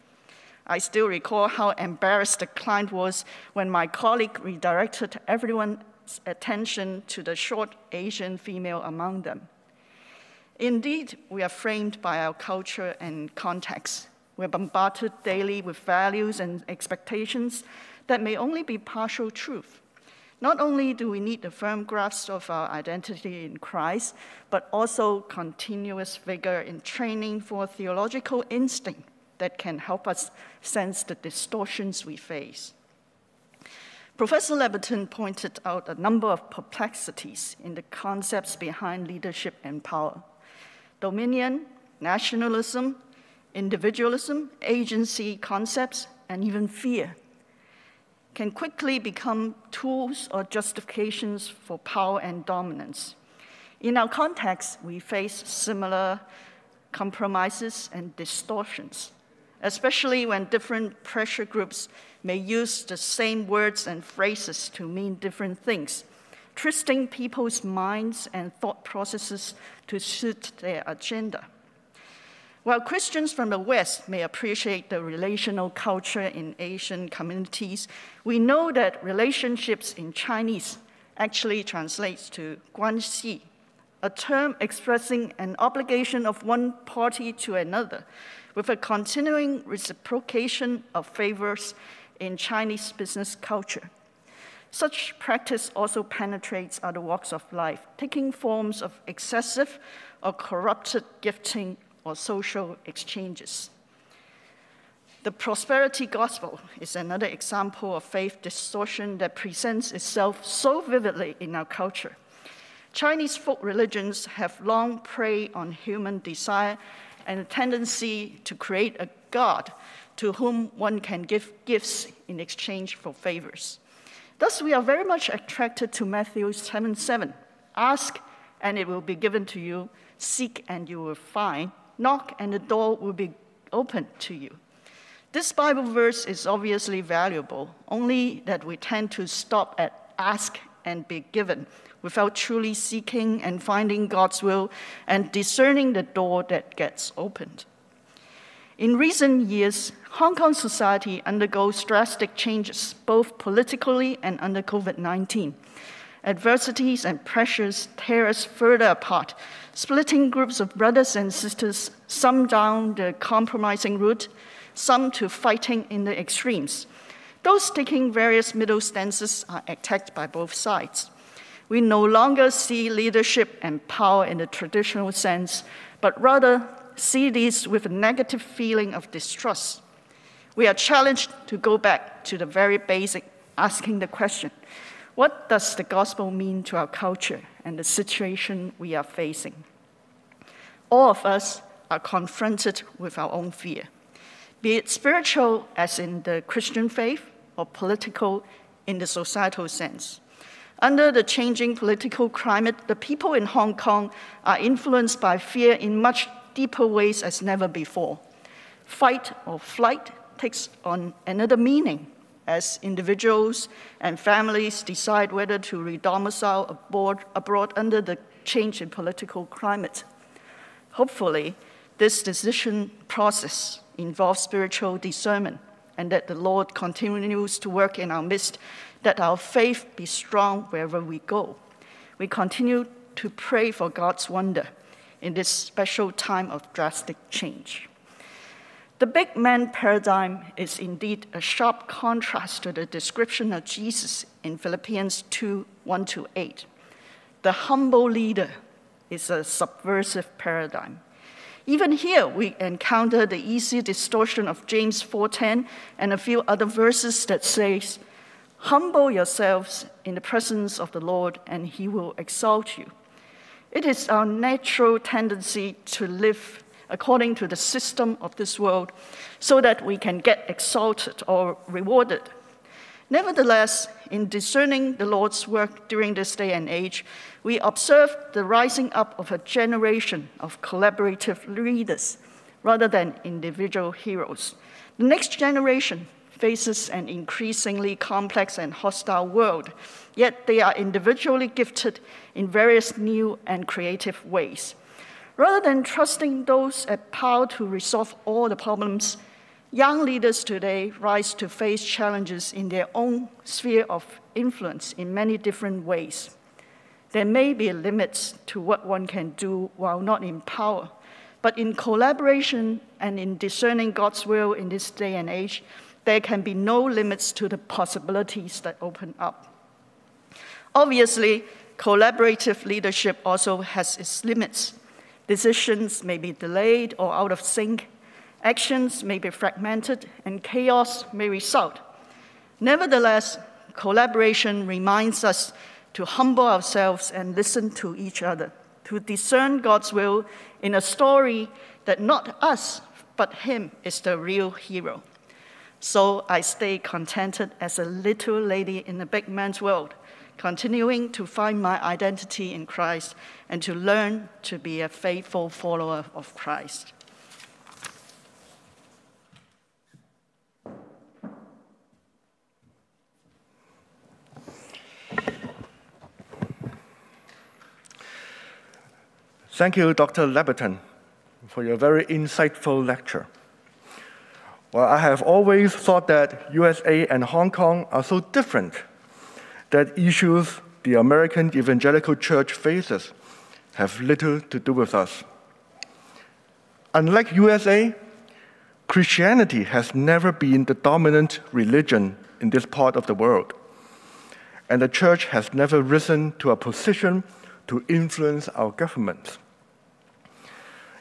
I still recall how embarrassed the client was when my colleague redirected everyone's attention to the short Asian female among them. Indeed, we are framed by our culture and context. We're bombarded daily with values and expectations that may only be partial truth. Not only do we need a firm grasp of our identity in Christ, but also continuous vigor in training for theological instinct that can help us sense the distortions we face. Professor Labberton pointed out a number of perplexities in the concepts behind leadership and power dominion, nationalism, individualism, agency concepts, and even fear can quickly become tools or justifications for power and dominance. In our context, we face similar compromises and distortions, especially when different pressure groups may use the same words and phrases to mean different things twisting people's minds and thought processes to suit their agenda. While Christians from the West may appreciate the relational culture in Asian communities, we know that relationships in Chinese actually translates to guanxi, a term expressing an obligation of one party to another, with a continuing reciprocation of favors in Chinese business culture. Such practice also penetrates other walks of life, taking forms of excessive or corrupted gifting or social exchanges. The prosperity gospel is another example of faith distortion that presents itself so vividly in our culture. Chinese folk religions have long preyed on human desire and a tendency to create a God to whom one can give gifts in exchange for favors. Thus, we are very much attracted to Matthew 7 7. Ask, and it will be given to you. Seek, and you will find. Knock, and the door will be opened to you. This Bible verse is obviously valuable, only that we tend to stop at ask and be given without truly seeking and finding God's will and discerning the door that gets opened. In recent years, Hong Kong society undergoes drastic changes, both politically and under COVID 19. Adversities and pressures tear us further apart, splitting groups of brothers and sisters, some down the compromising route, some to fighting in the extremes. Those taking various middle stances are attacked by both sides. We no longer see leadership and power in the traditional sense, but rather see these with a negative feeling of distrust. We are challenged to go back to the very basic asking the question what does the gospel mean to our culture and the situation we are facing? All of us are confronted with our own fear, be it spiritual, as in the Christian faith, or political in the societal sense. Under the changing political climate, the people in Hong Kong are influenced by fear in much deeper ways as never before. Fight or flight takes on another meaning as individuals and families decide whether to redomicile abroad, abroad under the change in political climate. Hopefully, this decision process involves spiritual discernment and that the Lord continues to work in our midst, that our faith be strong wherever we go. We continue to pray for God's wonder in this special time of drastic change. The big man paradigm is indeed a sharp contrast to the description of Jesus in Philippians 2 1 to 8. The humble leader is a subversive paradigm. Even here, we encounter the easy distortion of James 4:10 and a few other verses that says, "Humble yourselves in the presence of the Lord, and he will exalt you." It is our natural tendency to live according to the system of this world so that we can get exalted or rewarded. Nevertheless, in discerning the Lord's work during this day and age, we observe the rising up of a generation of collaborative leaders rather than individual heroes. The next generation faces an increasingly complex and hostile world, yet they are individually gifted in various new and creative ways. Rather than trusting those at power to resolve all the problems, young leaders today rise to face challenges in their own sphere of influence in many different ways. There may be limits to what one can do while not in power, but in collaboration and in discerning God's will in this day and age, there can be no limits to the possibilities that open up. Obviously, collaborative leadership also has its limits. Decisions may be delayed or out of sync. Actions may be fragmented, and chaos may result. Nevertheless, collaboration reminds us to humble ourselves and listen to each other, to discern God's will in a story that not us, but Him is the real hero. So I stay contented as a little lady in a big man's world continuing to find my identity in Christ and to learn to be a faithful follower of Christ. Thank you, Dr. Labberton, for your very insightful lecture. Well, I have always thought that USA and Hong Kong are so different that issues the American evangelical church faces have little to do with us. Unlike USA, Christianity has never been the dominant religion in this part of the world, and the church has never risen to a position to influence our governments.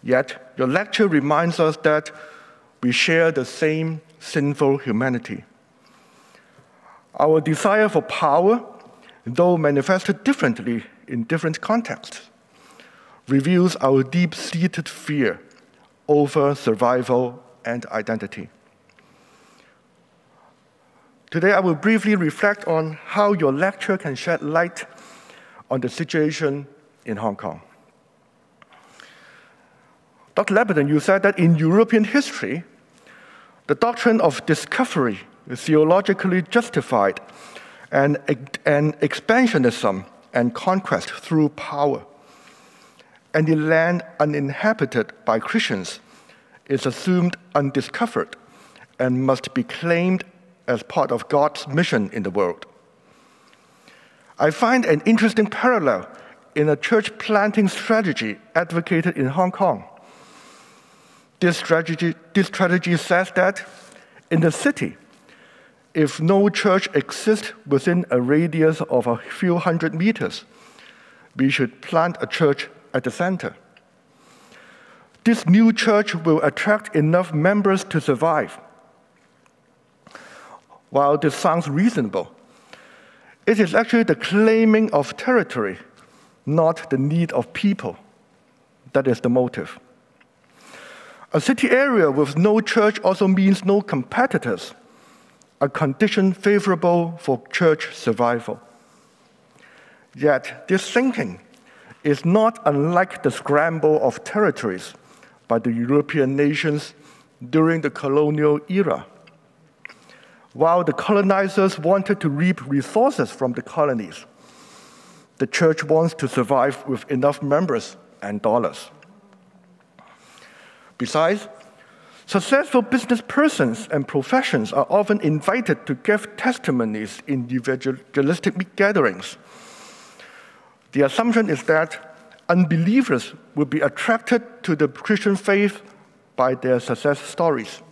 Yet, your lecture reminds us that we share the same sinful humanity. Our desire for power, though manifested differently in different contexts, reveals our deep seated fear over survival and identity. Today, I will briefly reflect on how your lecture can shed light on the situation in Hong Kong. Dr. Labberton, you said that in European history, the doctrine of discovery is theologically justified and, and expansionism and conquest through power. And the land uninhabited by Christians is assumed undiscovered and must be claimed as part of God's mission in the world. I find an interesting parallel in a church planting strategy advocated in Hong Kong. This strategy, this strategy says that in the city, if no church exists within a radius of a few hundred meters, we should plant a church at the center. This new church will attract enough members to survive. While this sounds reasonable, It is actually the claiming of territory, not the need of people. That is the motive. A city area with no church also means no competitors, a condition favorable for church survival. Yet, this thinking is not unlike the scramble of territories by the European nations during the colonial era. While the colonizers wanted to reap resources from the colonies, the church wants to survive with enough members and dollars. Besides, successful business persons and professions are often invited to give testimonies in evangelistic gatherings. The assumption is that unbelievers will be attracted to the Christian faith by their success stories.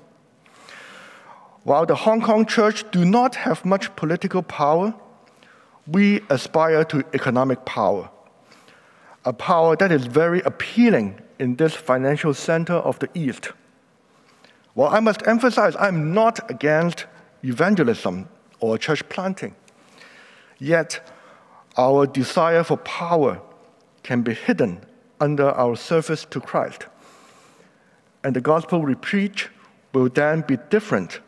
While the Hong Kong church do not have much political power, we aspire to economic power, a power that is very appealing in this financial center of the East. Well, I must emphasize I'm not against evangelism or church planting. Yet, our desire for power can be hidden under our service to Christ. And the gospel we preach will then be different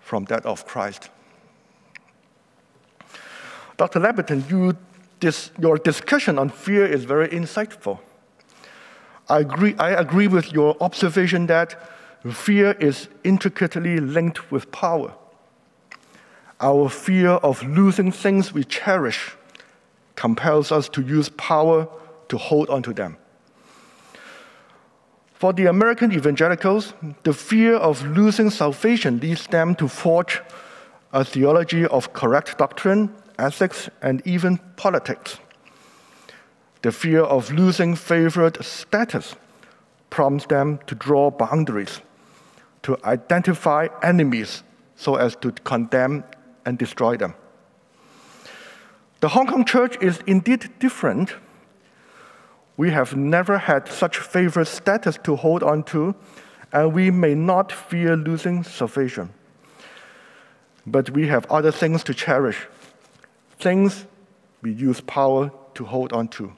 from that of Christ. Dr. Labberton, you, this, your discussion on fear is very insightful. I agree, I agree with your observation that fear is intricately linked with power. Our fear of losing things we cherish compels us to use power to hold on to them. For the American evangelicals, the fear of losing salvation leads them to forge a theology of correct doctrine, ethics, and even politics. The fear of losing favored status prompts them to draw boundaries, to identify enemies so as to condemn and destroy them. The Hong Kong church is indeed different. We have never had such favored status to hold on to, and we may not fear losing salvation. But we have other things to cherish, things we use power to hold on to.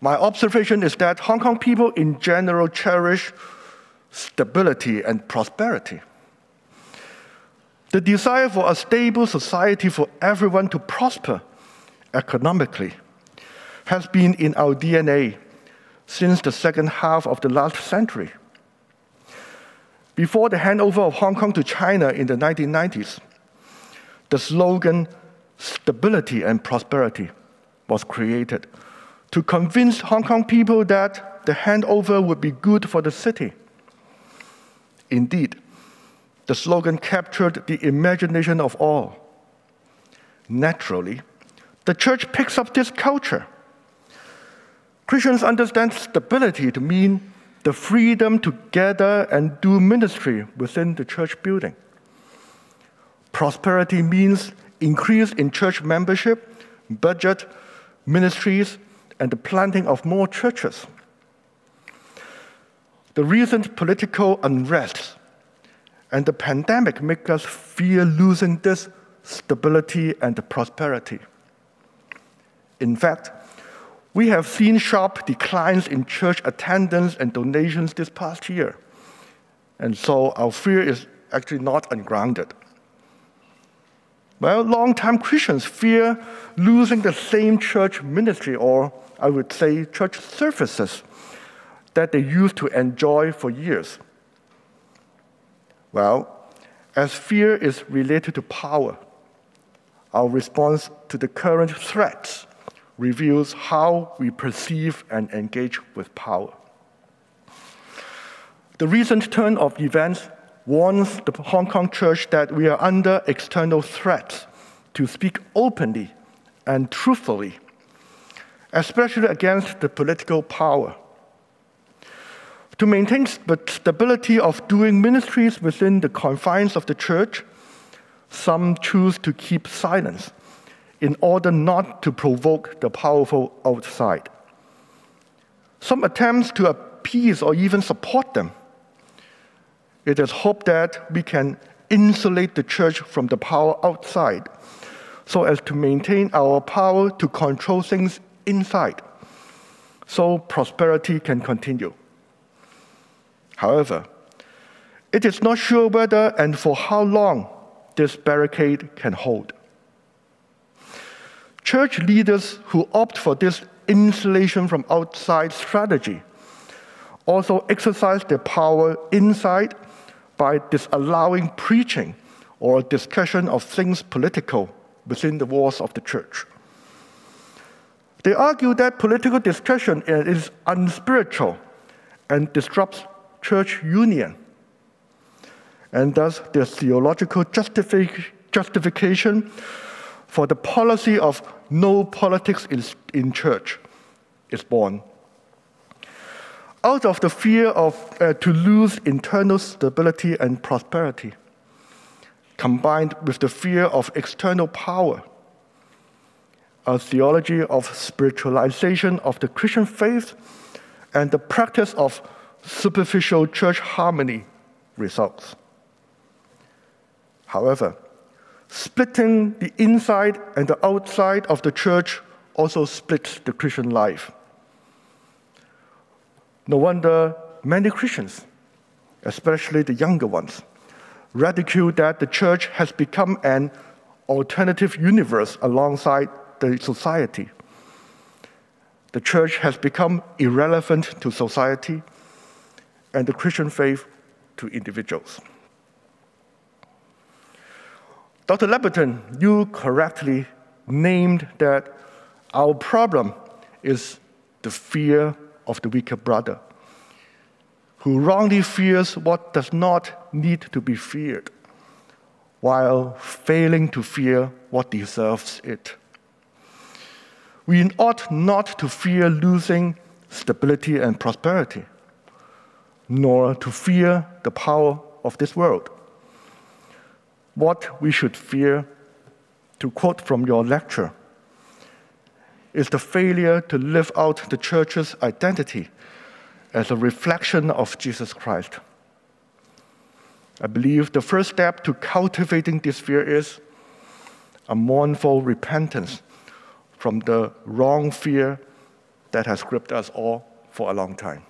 My observation is that Hong Kong people in general cherish stability and prosperity. The desire for a stable society for everyone to prosper economically has been in our DNA since the second half of the last century. Before the handover of Hong Kong to China in the 1990s, the slogan stability and prosperity was created to convince Hong Kong people that the handover would be good for the city. Indeed, the slogan captured the imagination of all. Naturally, the church picks up this culture. Christians understand stability to mean the freedom to gather and do ministry within the church building. Prosperity means increase in church membership, budget, ministries, and the planting of more churches. The recent political unrest and the pandemic make us fear losing this stability and prosperity. In fact, we have seen sharp declines in church attendance and donations this past year. And so our fear is actually not ungrounded. Well, long-time Christians fear losing the same church ministry or I would say, church services that they used to enjoy for years? Well, as fear is related to power, our response to the current threats reveals how we perceive and engage with power. The recent turn of events warns the Hong Kong church that we are under external threats to speak openly and truthfully especially against the political power. To maintain the stability of doing ministries within the confines of the church, some choose to keep silence in order not to provoke the powerful outside. Some attempts to appease or even support them. It is hoped that we can insulate the church from the power outside so as to maintain our power to control things inside, so prosperity can continue. However, it is not sure whether and for how long this barricade can hold. Church leaders who opt for this insulation from outside strategy also exercise their power inside by disallowing preaching or discussion of things political within the walls of the church. They argue that political discussion is unspiritual and disrupts church union. And thus, the theological justification for the policy of no politics in, in church is born. Out of the fear of uh, to lose internal stability and prosperity, combined with the fear of external power, a theology of spiritualization of the Christian faith and the practice of superficial church harmony results. However, splitting the inside and the outside of the church also splits the Christian life. No wonder many Christians, especially the younger ones, ridicule that the church has become an alternative universe alongside the society. The church has become irrelevant to society and the Christian faith to individuals. Dr. Labberton, you correctly named that our problem is the fear of the weaker brother, who wrongly fears what does not need to be feared, while failing to fear what deserves it. We ought not to fear losing stability and prosperity nor to fear the power of this world. What we should fear, to quote from your lecture, is the failure to live out the church's identity as a reflection of Jesus Christ. I believe the first step to cultivating this fear is a mournful repentance from the wrong fear that has gripped us all for a long time.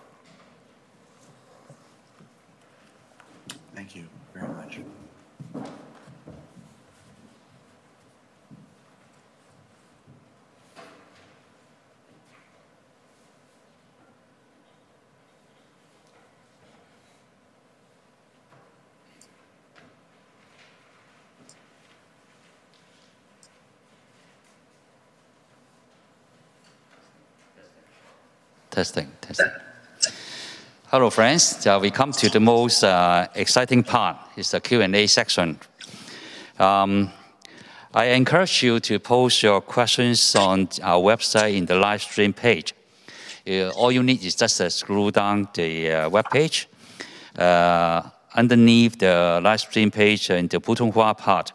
Testing, testing. Hello, friends. Uh, we come to the most uh, exciting part. It's the Q&A section. Um, I encourage you to post your questions on our website in the live stream page. Uh, all you need is just uh, scroll down the uh, web page. Uh, underneath the live stream page in the Putonghua part,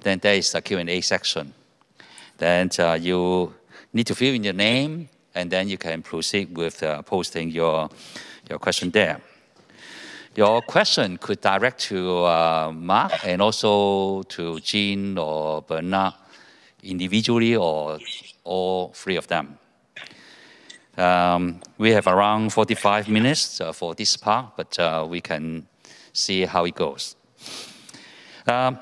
then there is a Q&A section. Then uh, you need to fill in your name, and then you can proceed with posting your your question there. Your question could direct to uh, Mark and also to Jean or Bernard individually or all three of them. Um, we have around 45 minutes uh, for this part, but uh, we can see how it goes. Um,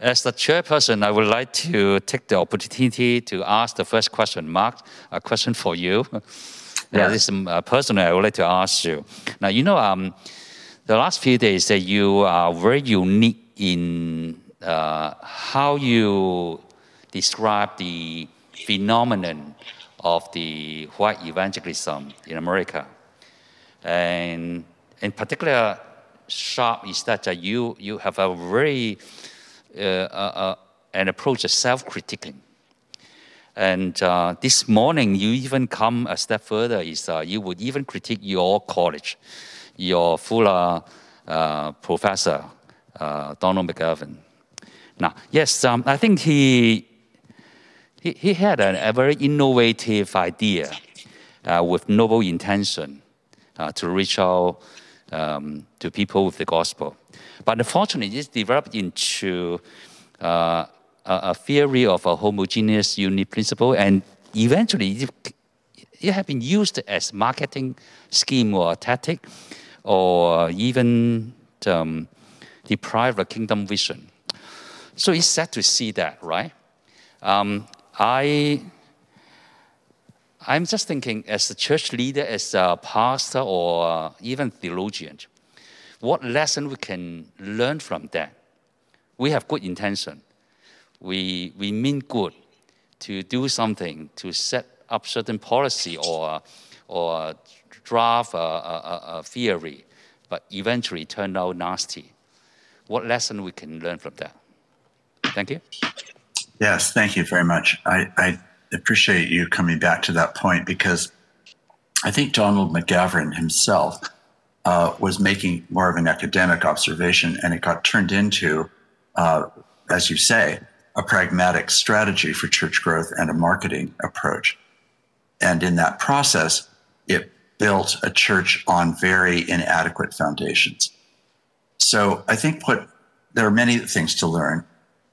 as the chairperson, I would like to take the opportunity to ask the first question. Mark, a question for you. Yeah. this is uh, personally, I would like to ask you. Now, you know, um, the last few days that you are very unique in uh, how you describe the phenomenon of the white evangelism in America. And in particular, sharp is that uh, you, you have a very, uh, uh, uh an approach of self-critiquing. And uh, this morning, you even come a step further, is uh, you would even critique your college, your Fuller uh, professor, uh, Donald McGavran. Now, yes, um, I think he, he, he had a, a, very innovative idea uh, with noble intention uh, to reach out um, to people with the gospel. But unfortunately, it's developed into a a theory of a homogeneous unit principle, and eventually it, have been used as marketing scheme or tactic, or even um, deprive the kingdom vision. So it's sad to see that, right? Um, I, I'm just thinking, as a church leader, as a pastor, or even theologian, what lesson we can learn from that? We have good intention. We, we mean good to do something, to set up certain policy or, or draft a, a, a theory, but eventually turn out nasty. What lesson we can learn from that? Thank you. Yes, thank you very much. I, I appreciate you coming back to that point because I think Donald McGavran himself uh, was making more of an academic observation, and it got turned into, uh, as you say, a pragmatic strategy for church growth and a marketing approach. And in that process, it built a church on very inadequate foundations. So I think what there are many things to learn.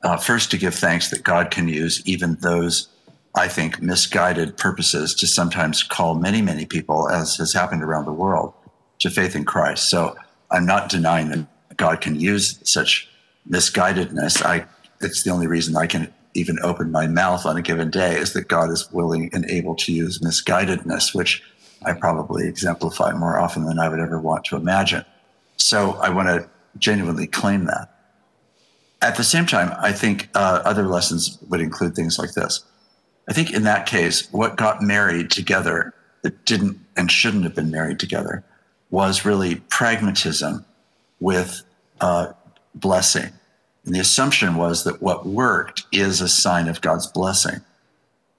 Uh, first, to give thanks that God can use even those, I think, misguided purposes to sometimes call many, many people, as has happened around the world, to faith in Christ. So I'm not denying that God can use such misguidedness. I it's the only reason I can even open my mouth on a given day is that God is willing and able to use misguidedness, which I probably exemplify more often than I would ever want to imagine. So I want to genuinely claim that. At the same time, I think uh, other lessons would include things like this. I think in that case, what got married together that didn't and shouldn't have been married together was really pragmatism with uh, blessing. And the assumption was that what worked is a sign of God's blessing.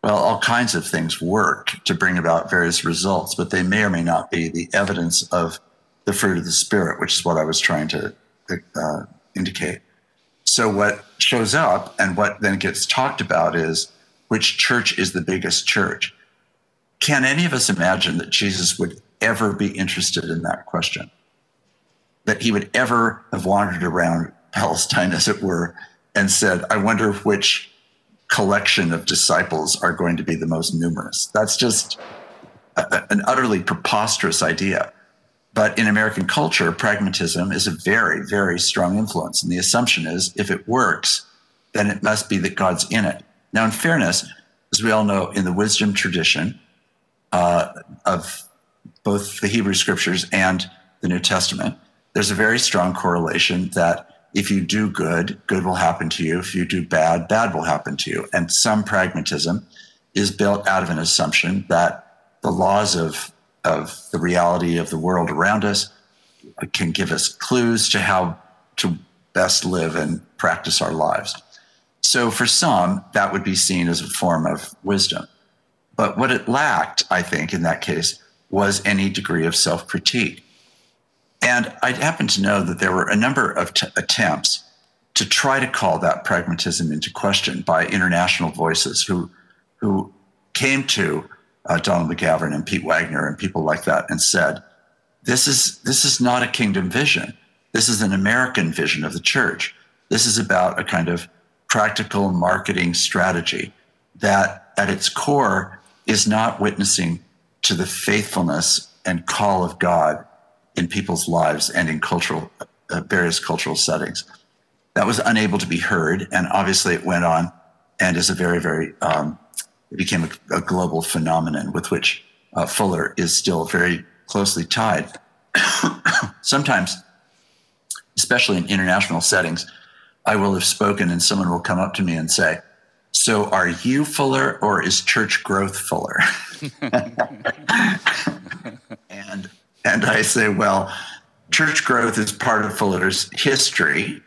Well, all kinds of things work to bring about various results, but they may or may not be the evidence of the fruit of the Spirit, which is what I was trying to uh, indicate. So, what shows up and what then gets talked about is which church is the biggest church. Can any of us imagine that Jesus would ever be interested in that question? That he would ever have wandered around Palestine, as it were, and said, I wonder which collection of disciples are going to be the most numerous. That's just a, an utterly preposterous idea. But in American culture, pragmatism is a very, very strong influence. And the assumption is if it works, then it must be that God's in it. Now, in fairness, as we all know, in the wisdom tradition uh, of both the Hebrew scriptures and the New Testament, there's a very strong correlation that if you do good, good will happen to you. If you do bad, bad will happen to you. And some pragmatism is built out of an assumption that the laws of, of the reality of the world around us can give us clues to how to best live and practice our lives. So for some, that would be seen as a form of wisdom. But what it lacked, I think, in that case, was any degree of self critique. And I happen to know that there were a number of t- attempts to try to call that pragmatism into question by international voices who, who came to uh, Donald McGavran and Pete Wagner and people like that and said, this is, this is not a kingdom vision. This is an American vision of the church. This is about a kind of practical marketing strategy that at its core is not witnessing to the faithfulness and call of God in people's lives and in cultural uh, various cultural settings. That was unable to be heard, and obviously it went on, and is a very very um, it became a, a, global phenomenon with which uh, Fuller is still very closely tied. Sometimes, especially in international settings, I will have spoken, and someone will come up to me and say, "So, are you Fuller, or is church growth Fuller?" and and I say, well, church growth is part of Fuller's history.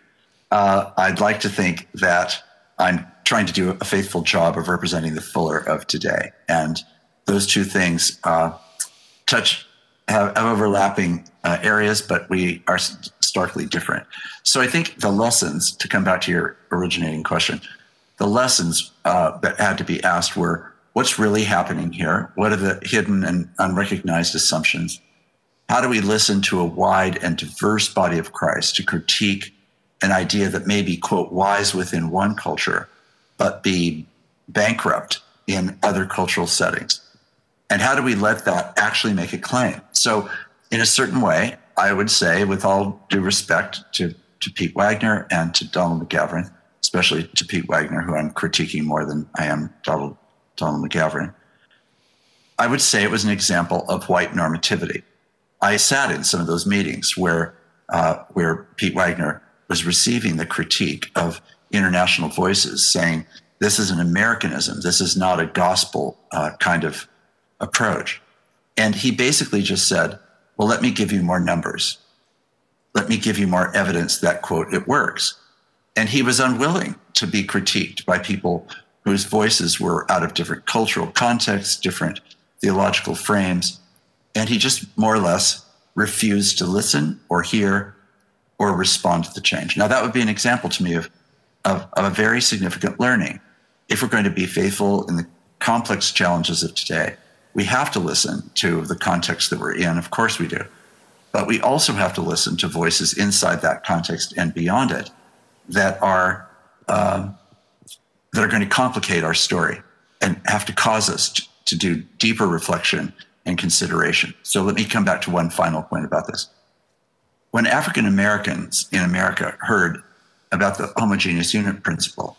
Uh, I'd like to think that I'm trying to do a faithful job of representing the Fuller of today. And those two things uh, touch, have, have overlapping uh, areas, but we are starkly different. So I think the lessons, to come back to your originating question, the lessons uh, that had to be asked were what's really happening here? What are the hidden and unrecognized assumptions? How do we listen to a wide and diverse body of Christ to critique an idea that may be, quote, wise within one culture, but be bankrupt in other cultural settings? And how do we let that actually make a claim? So, in a certain way, I would say, with all due respect to, to Pete Wagner and to Donald McGavran, especially to Pete Wagner, who I'm critiquing more than I am Donald, Donald I would say it was an example of white normativity. I sat in some of those meetings where, uh, where Pete Wagner was receiving the critique of international voices saying, this is an Americanism. This is not a gospel uh, kind of approach. And he basically just said, well, let me give you more numbers. Let me give you more evidence that, quote, it works. And he was unwilling to be critiqued by people whose voices were out of different cultural contexts, different theological frames. And he just more or less refused to listen or hear or respond to the change. Now, that would be an example to me of, of, of a very significant learning. If we're going to be faithful in the complex challenges of today, we have to listen to the context that we're in. Of course, we do. But we also have to listen to voices inside that context and beyond it that are um, that are going to complicate our story and have to cause us to, to do deeper reflection and consideration. So let me come back to one final point about this. When African Americans in America heard about the homogeneous unit principle,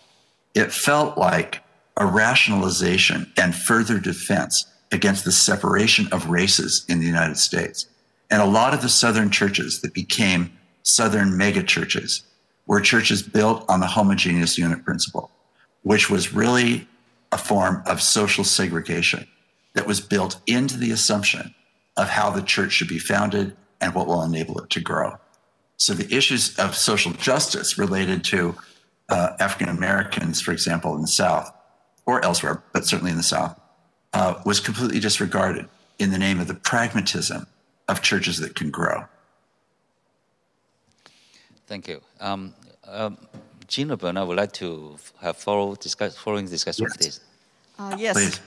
it felt like a rationalization and further defense against the separation of races in the United States. And a lot of the Southern churches that became Southern megachurches were churches built on the homogeneous unit principle, which was really a form of social segregation that was built into the assumption of how the church should be founded and what will enable it to grow. So the issues of social justice related to uh, African Americans, for example, in the South or elsewhere, but certainly in the South, uh, was completely disregarded in the name of the pragmatism of churches that can grow. Thank you. Um, um, Gina Bernard would like to have follow discuss, following discussion yes. this. Uh, yes.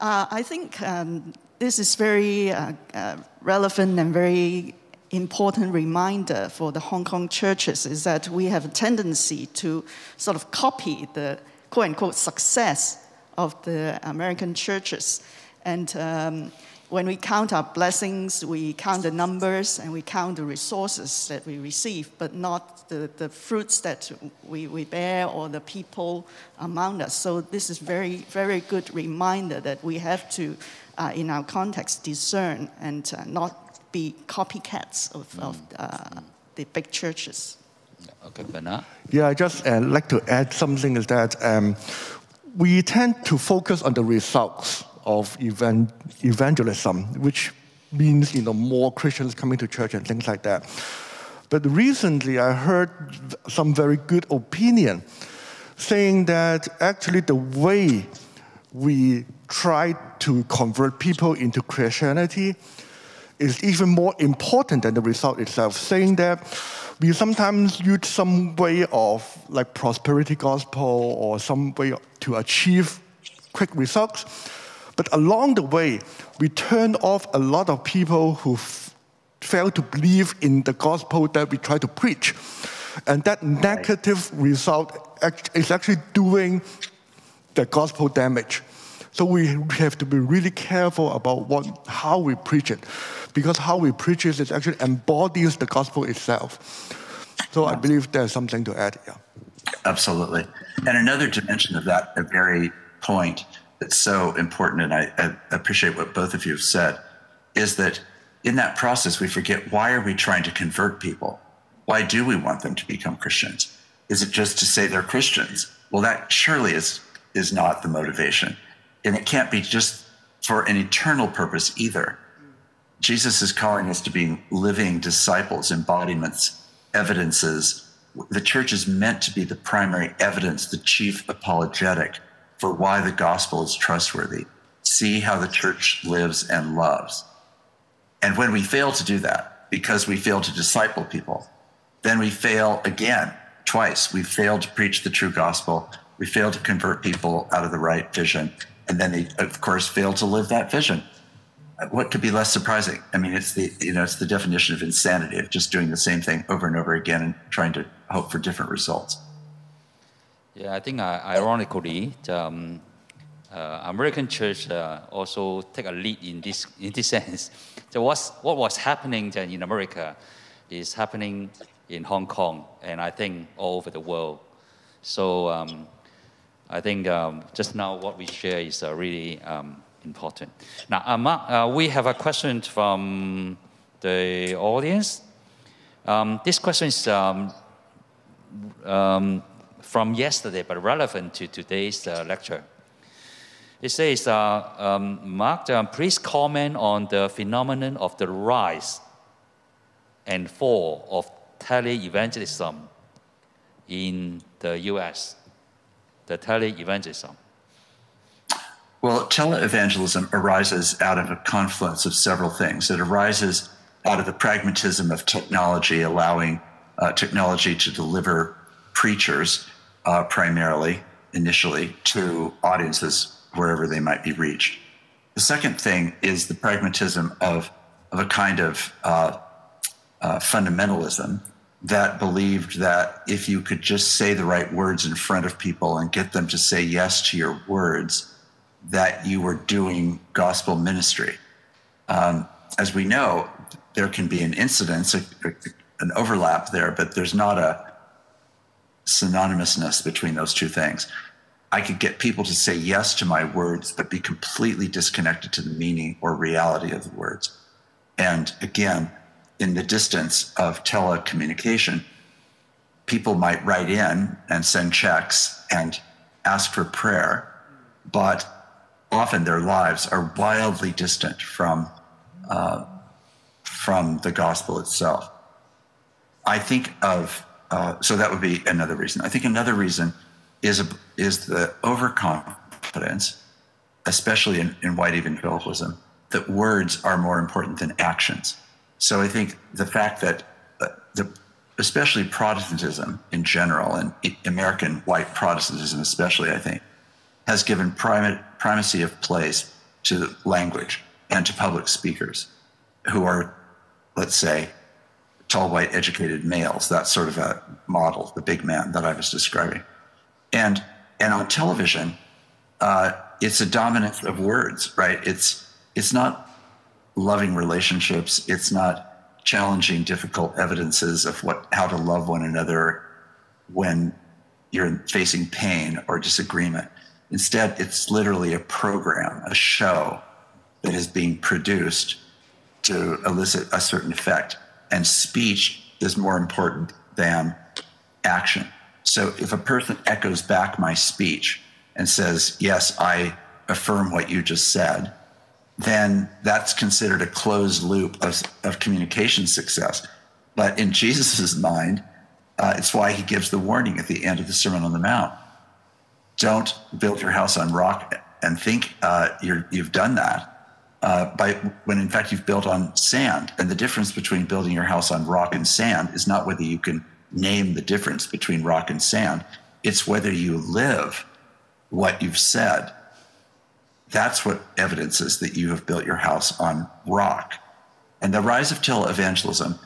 Uh, I think um, this is very uh, uh, relevant and very important reminder for the Hong Kong churches is that we have a tendency to sort of copy the quote unquote success of the American churches. And um, when we count our blessings, we count the numbers and we count the resources that we receive, but not the, the fruits that we, we bear or the people among us. So this is very, very good reminder that we have to, uh, in our context, discern and uh, not be copycats of, mm. of uh, the big churches. Okay, Bernard? Yeah, I just uh, like to add something is that um, we tend to focus on the results of evangelism, which means you know more Christians coming to church and things like that. But recently, I heard some very good opinion saying that actually the way we try to convert people into Christianity is even more important than the result itself, saying that we sometimes use some way of like prosperity gospel or some way to achieve quick results. But along the way, we turn off a lot of people who fail to believe in the gospel that we try to preach. And that negative result is actually doing the gospel damage. So we have to be really careful about what, how we preach it, because how we preach it is actually embodies the gospel itself. So I believe there's something to add. here. Absolutely. And another dimension of that a very point that's so important, and I, I appreciate what both of you have said, is that in that process we forget why are we trying to convert people? Why do we want them to become Christians? Is it just to say they're Christians? Well, that surely is is not the motivation. And it can't be just for an eternal purpose either. Jesus is calling us to be living disciples, embodiments, evidences. The church is meant to be the primary evidence, the chief apologetic for why the gospel is trustworthy. See how the church lives and loves. And when we fail to do that, because we fail to disciple people, then we fail again, twice. We fail to preach the true gospel. We fail to convert people out of the right vision and then they of course fail to live that vision what could be less surprising i mean it's the you know it's the definition of insanity of just doing the same thing over and over again and trying to hope for different results Yeah, I think uh, ironically, um, uh, American church uh, also take a lead in this in this sense. So what's, what was happening in America is happening in Hong Kong, and I think all over the world. So um, I think um, just now what we share is uh, really um, important. Now, uh, uh, we have a question from the audience. Um, this question is um, um, from yesterday, but relevant to today's uh, lecture. It says, uh, um, Mark, uh, please comment on the phenomenon of the rise and fall of tele-evangelism in the US, the tele-evangelism. Well, tele-evangelism arises out of a confluence of several things. It arises out of the pragmatism of technology, allowing uh, technology to deliver preachers uh, primarily, initially, to audiences wherever they might be reached. The second thing is the pragmatism of, of a kind of uh, uh, fundamentalism that believed that if you could just say the right words in front of people and get them to say yes to your words, that you were doing gospel ministry. Um, as we know, there can be an incidence, an overlap there, but there's not a synonymousness between those two things. I could get people to say yes to my words, but be completely disconnected to the meaning or reality of the words. And again, in the distance of telecommunication, people might write in and send checks and ask for prayer, but often their lives are wildly distant from, uh, from the gospel itself. I think of, uh, so that would be another reason. I think another reason is, a, is the overconfidence, especially in, in white evangelicalism, that words are more important than actions. So I think the fact that uh, the, especially Protestantism in general, and American white Protestantism especially, I think, has given primacy of place to language and to public speakers who are, let's say, tall, white, educated males, that sort of a model, the big man that I was describing. And and on television, uh, it's a dominance of words, right? It's it's not loving relationships. It's not challenging difficult evidences of what how to love one another when you're facing pain or disagreement. Instead, it's literally a program, a show that is being produced to elicit a certain effect. And speech is more important than action. So if a person echoes back my speech and says, Yes, I affirm what you just said, then that's considered a closed loop of, of communication success. But in Jesus' mind, uh, it's why he gives the warning at the end of the Sermon on the Mount. Don't build your house on rock and think uh, you have done that uh, by when in fact you've built on sand. And the difference between building your house on rock and sand is not whether you can name the difference between rock and sand. It's whether you live what you've said. That's what evidences that you have built your house on rock. And the rise of televangelism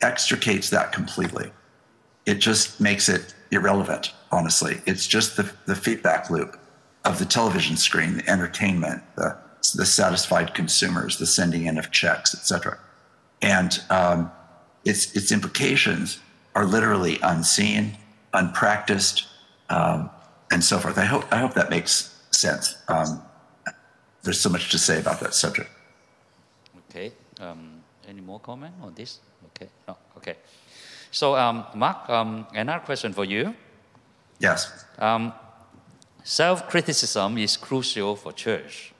extricates that completely. It just makes it irrelevant, honestly. It's just the, the feedback loop of the television screen, the entertainment, the, the satisfied consumers, the sending in of checks, etc. And um, its, its implications are literally unseen, unpracticed, um, and so forth. I hope I hope that makes sense. Um, there's so much to say about that subject. Okay. Um, any more comment on this? Okay. No. Okay. So, um, Mark, um, another question for you. Yes. Um, self-criticism is crucial for church.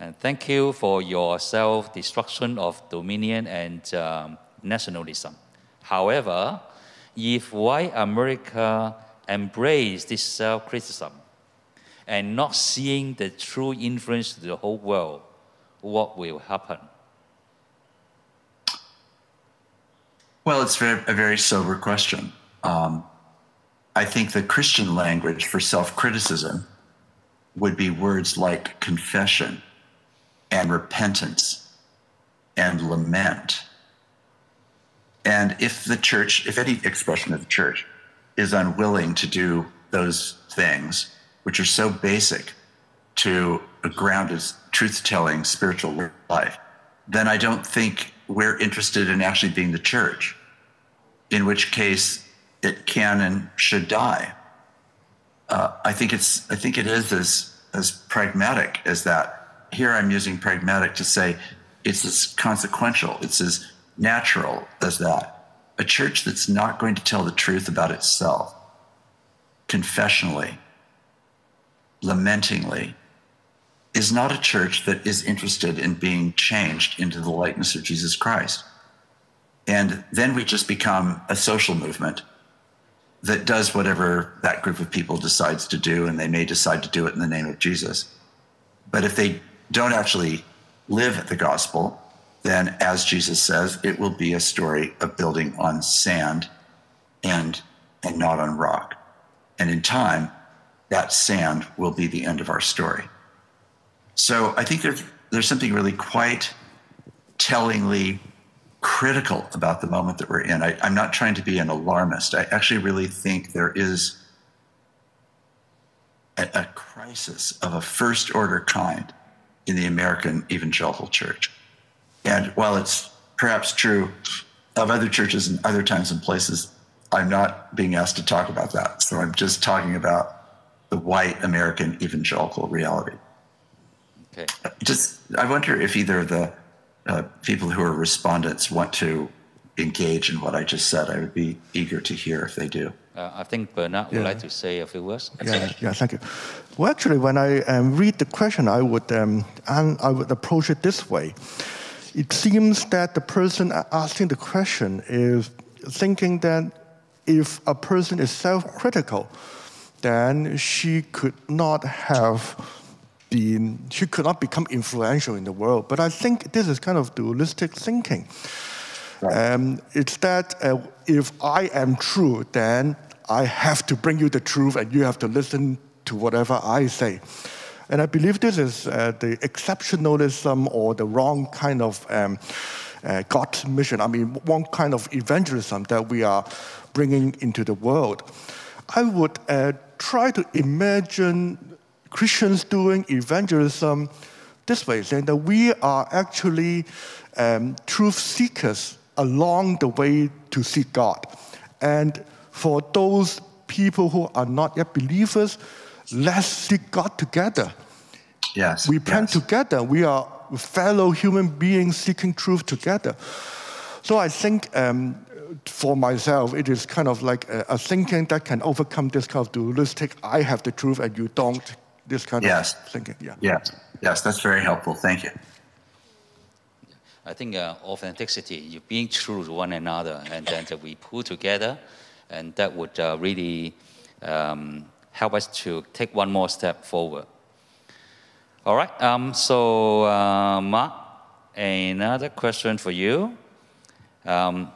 And thank you for your self-destruction of dominion and nationalism. However, if white America embrace this self-criticism and not seeing the true influence to the whole world, what will happen? Well, it's very, a very sober question. Um, I think the Christian language for self criticism would be words like confession and repentance and lament and if the church, if any expression of the church is unwilling to do those things, which are so basic to a grounded truth telling spiritual life, then I don't think we're interested in actually being the church, in which case it can and should die. Uh, I think it's I think it is as as pragmatic as that. Here I'm using pragmatic to say it's as consequential, it's as natural as that. A church that's not going to tell the truth about itself, confessionally, lamentingly, is not a church that is interested in being changed into the likeness of Jesus Christ. And then we just become a social movement that does whatever that group of people decides to do, and they may decide to do it in the name of Jesus. But if they don't actually live the gospel, then as Jesus says, it will be a story of building on sand and, and not on rock. And in time, that sand will be the end of our story. So I think there's, there's something really quite tellingly critical about the moment that we're in. I, am not trying to be an alarmist. I actually really think there is a, a crisis of a first order kind in the American evangelical church. And while it's perhaps true of other churches and other times and places, I'm not being asked to talk about that. So I'm just talking about the white American evangelical reality. Okay. Just, I wonder if either of the uh, people who are respondents want to engage in what I just said. I would be eager to hear if they do. Uh, I think Bernard would Yeah. like to say a few words. Yeah, yeah, thank you. Well, actually, when I um, read the question, I would, um, and I would approach it this way. It seems that the person asking the question is thinking that if a person is self-critical, then she could not have been, she could not become influential in the world. But I think this is kind of dualistic thinking. Um, it's that uh, if I am true, then I have to bring you the truth and you have to listen to whatever I say. And I believe this is uh, the exceptionalism or the wrong kind of um, uh, God's mission. I mean, one kind of evangelism that we are bringing into the world. I would uh, try to imagine Christians doing evangelism this way, saying that we are actually um, truth seekers along the way to seek God. And for those people who are not yet believers, let's seek God together. Yes. We plan yes. together. We are fellow human beings seeking truth together. So I think um, for myself, it is kind of like a, a thinking that can overcome this kind of dualistic, I have the truth and you don't, this kind Yes. of thinking. Yeah. Yes. Yes, that's very helpful. Thank you. I think uh, authenticity, you being true to one another, and then we pull together, and that would uh, really um, help us to take one more step forward. All right. Um, so, uh, Mark, another question for you. Um,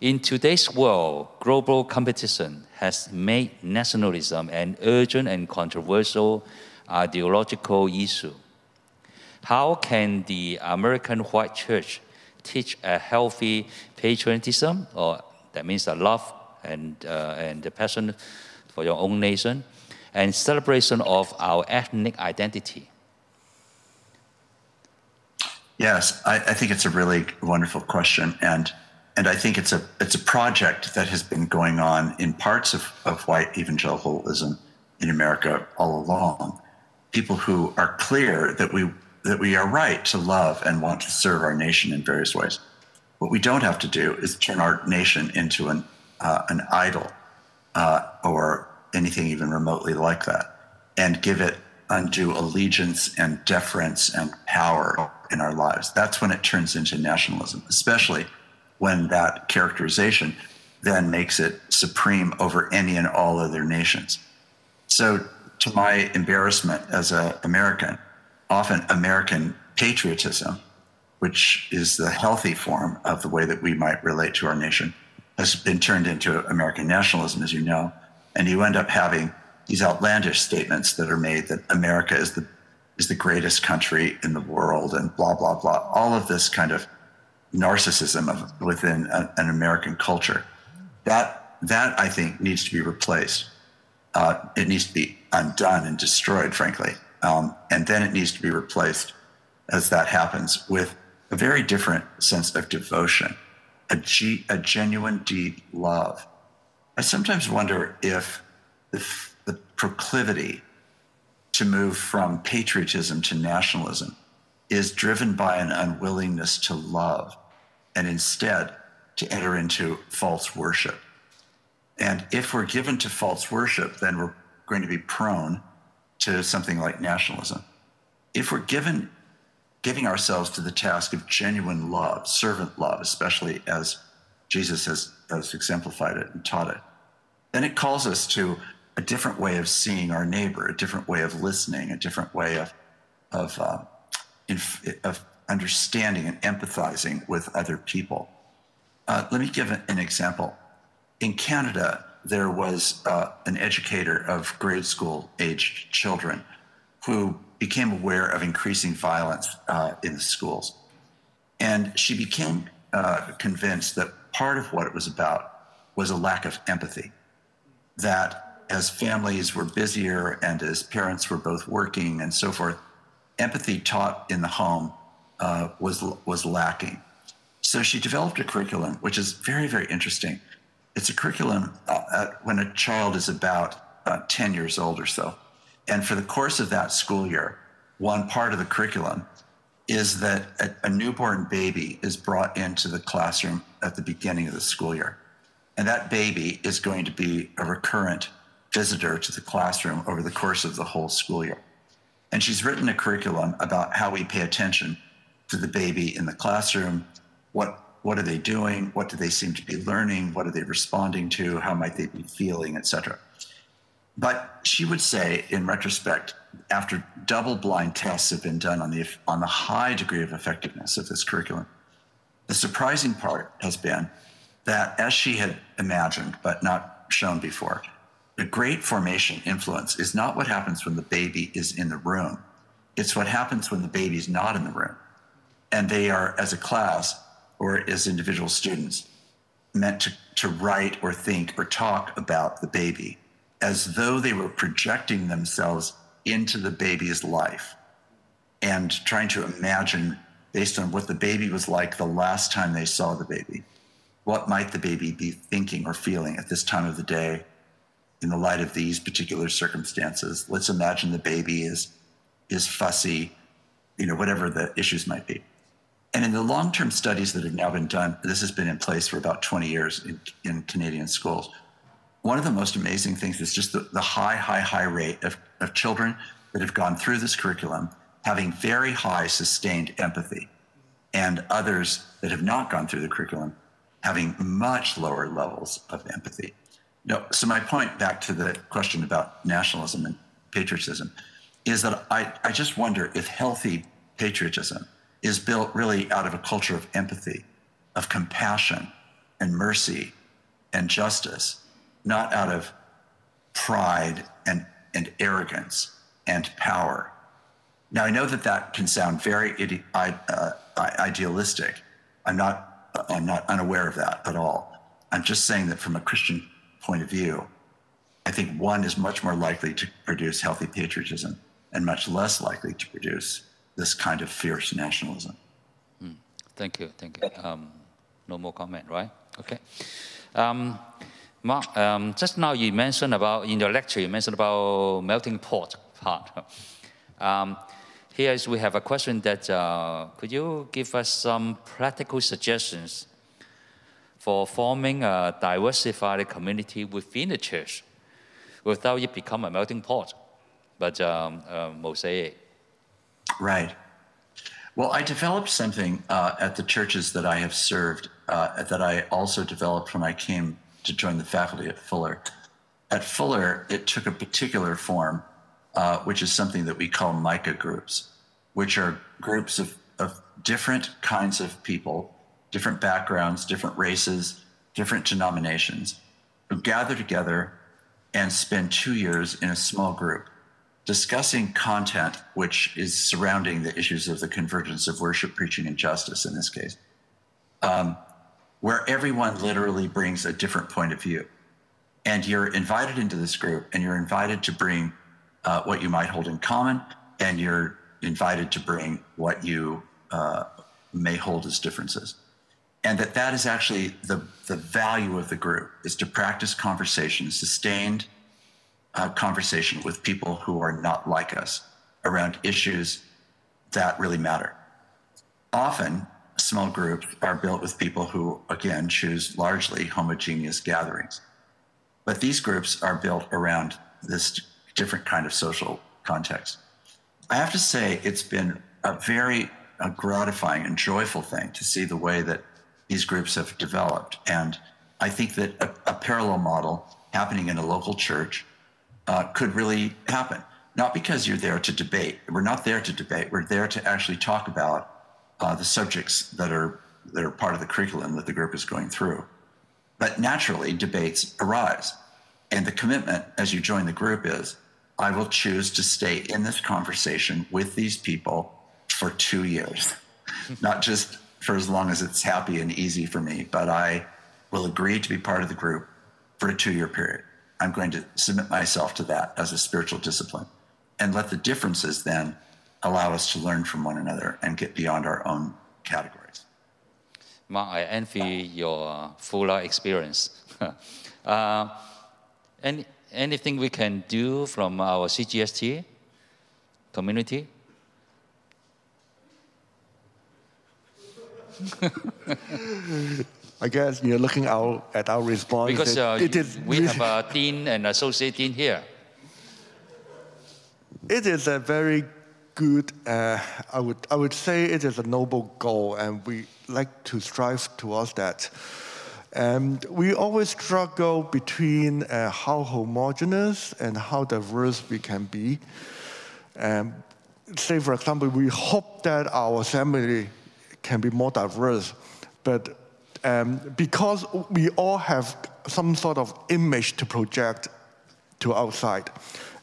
in today's world, global competition has made nationalism an urgent and controversial ideological issue. How can the American white church teach a healthy patriotism, or that means a love and, uh, and the passion for your own nation, and celebration of our ethnic identity? Yes, I, I think it's a really wonderful question, and and I think it's a it's a project that has been going on in parts of, of white evangelicalism in America all along. People who are clear that we that we are right to love and want to serve our nation in various ways. What we don't have to do is turn our nation into an uh, an idol uh, or anything even remotely like that, and give it undue allegiance and deference and power in our lives. That's when it turns into nationalism, especially when that characterization then makes it supreme over any and all other nations. So, to my embarrassment as an American, often American patriotism, which is the healthy form of the way that we might relate to our nation, has been turned into American nationalism, as you know. And you end up having these outlandish statements that are made that America is the is the greatest country in the world and blah blah blah. All of this kind of narcissism of, within a, an American culture. That that I think needs to be replaced uh, it needs to be undone and destroyed, frankly. Um, and then it needs to be replaced as that happens with a very different sense of devotion, a, G, a genuine, deep love. I sometimes wonder if the, the proclivity to move from patriotism to nationalism is driven by an unwillingness to love and instead to enter into false worship. And if we're given to false worship, then we're going to be prone to something like nationalism. If we're given giving ourselves to the task of genuine love, servant love, especially as Jesus has, has exemplified it and taught it, then it calls us to a different way of seeing our neighbor, a different way of listening, a different way of, of, uh, inf- of understanding and empathizing with other people. Uh, let me give an example. In Canada, there was uh, an educator of grade school aged children who became aware of increasing violence uh, in the schools. And she became uh, convinced that part of what it was about was a lack of empathy. That as families were busier and as parents were both working and so forth, empathy taught in the home uh, was, was lacking. So she developed a curriculum, which is very, very interesting. It's a curriculum uh, when a child is about uh, 10 years old or so. And for the course of that school year, one part of the curriculum is that a, a, newborn baby is brought into the classroom at the beginning of the school year. And that baby is going to be a recurrent visitor to the classroom over the course of the whole school year. And she's written a curriculum about how we pay attention to the baby in the classroom. What, what are they doing? What do they seem to be learning? What are they responding to? How might they be feeling, et cetera? But she would say, in retrospect, after double blind tests have been done on the, on the high degree of effectiveness of this curriculum, the surprising part has been that, as she had imagined, but not shown before, the great formation influence is not what happens when the baby is in the room. It's what happens when the baby's not in the room. And they are, as a class or as individual students, meant to, to write or think or talk about the baby as though they were projecting themselves into the baby's life and trying to imagine, based on what the baby was like the last time they saw the baby, what might the baby be thinking or feeling at this time of the day in the light of these particular circumstances. Let's imagine the baby is, is fussy, you know, whatever the issues might be. And in the long term studies that have now been done, this has been in place for about 20 years in, in Canadian schools one of the most amazing things is just the, the high, high, high rate of, of children that have gone through this curriculum having very high sustained empathy, and others that have not gone through the curriculum having much lower levels of empathy. No, so my point back to the question about nationalism and patriotism is that I, I just wonder if healthy patriotism is built really out of a culture of empathy, of compassion and mercy and justice not out of pride and, and arrogance and power. Now, I know that that can sound very ide- uh, idealistic. I'm not, I'm not unaware of that at all. I'm just saying that from a Christian point of view, I think one is much more likely to produce healthy patriotism and much less likely to produce this kind of fierce nationalism. Mm, thank you, thank you. Um, no more comment, right? Okay. Um, Mark, um, just now you mentioned about, in your lecture, you mentioned about melting pot part. Um, here is, we have a question that, uh, could you give us some practical suggestions for forming a diversified community within the church without it become a melting pot, but um, a mosaic? Right. Well, I developed something uh, at the churches that I have served uh, that I also developed when I came to join the faculty at Fuller. At Fuller, it took a particular form, uh, which is something that we call MICA groups, which are groups of, of different kinds of people, different backgrounds, different races, different denominations, who gather together and spend two years in a small group discussing content which is surrounding the issues of the convergence of worship, preaching, and justice in this case. Um, where everyone literally brings a different point of view. And you're invited into this group and you're invited to bring uh, what you might hold in common, and you're invited to bring what you uh, may hold as differences. And that that is actually the, the value of the group is to practice conversation, sustained uh, conversation with people who are not like us around issues that really matter. Often, small groups are built with people who, again, choose largely homogeneous gatherings. But these groups are built around this different kind of social context. I have to say, it's been a very a gratifying and joyful thing to see the way that these groups have developed. And I think that a, a parallel model happening in a local church uh, could really happen. Not because you're there to debate. We're not there to debate. We're there to actually talk about uh, the subjects that are that are part of the curriculum that the group is going through. But naturally, debates arise, and the commitment as you join the group is, I will choose to stay in this conversation with these people for two years, not just for as long as it's happy and easy for me, but I will agree to be part of the group for a two year period. I'm going to submit myself to that as a spiritual discipline and let the differences then allow us to learn from one another and get beyond our own categories. Mark, I envy your Fuller experience. uh, any, anything we can do from our CGST community? I guess you're looking out at our response. Because it- uh, it is we have a dean and associate dean here. It is a very good, uh, I, would, I would say it is a noble goal, and we like to strive towards that. And we always struggle between uh, how homogeneous and how diverse we can be. Um, say, for example, we hope that our family can be more diverse, but um, because we all have some sort of image to project to outside.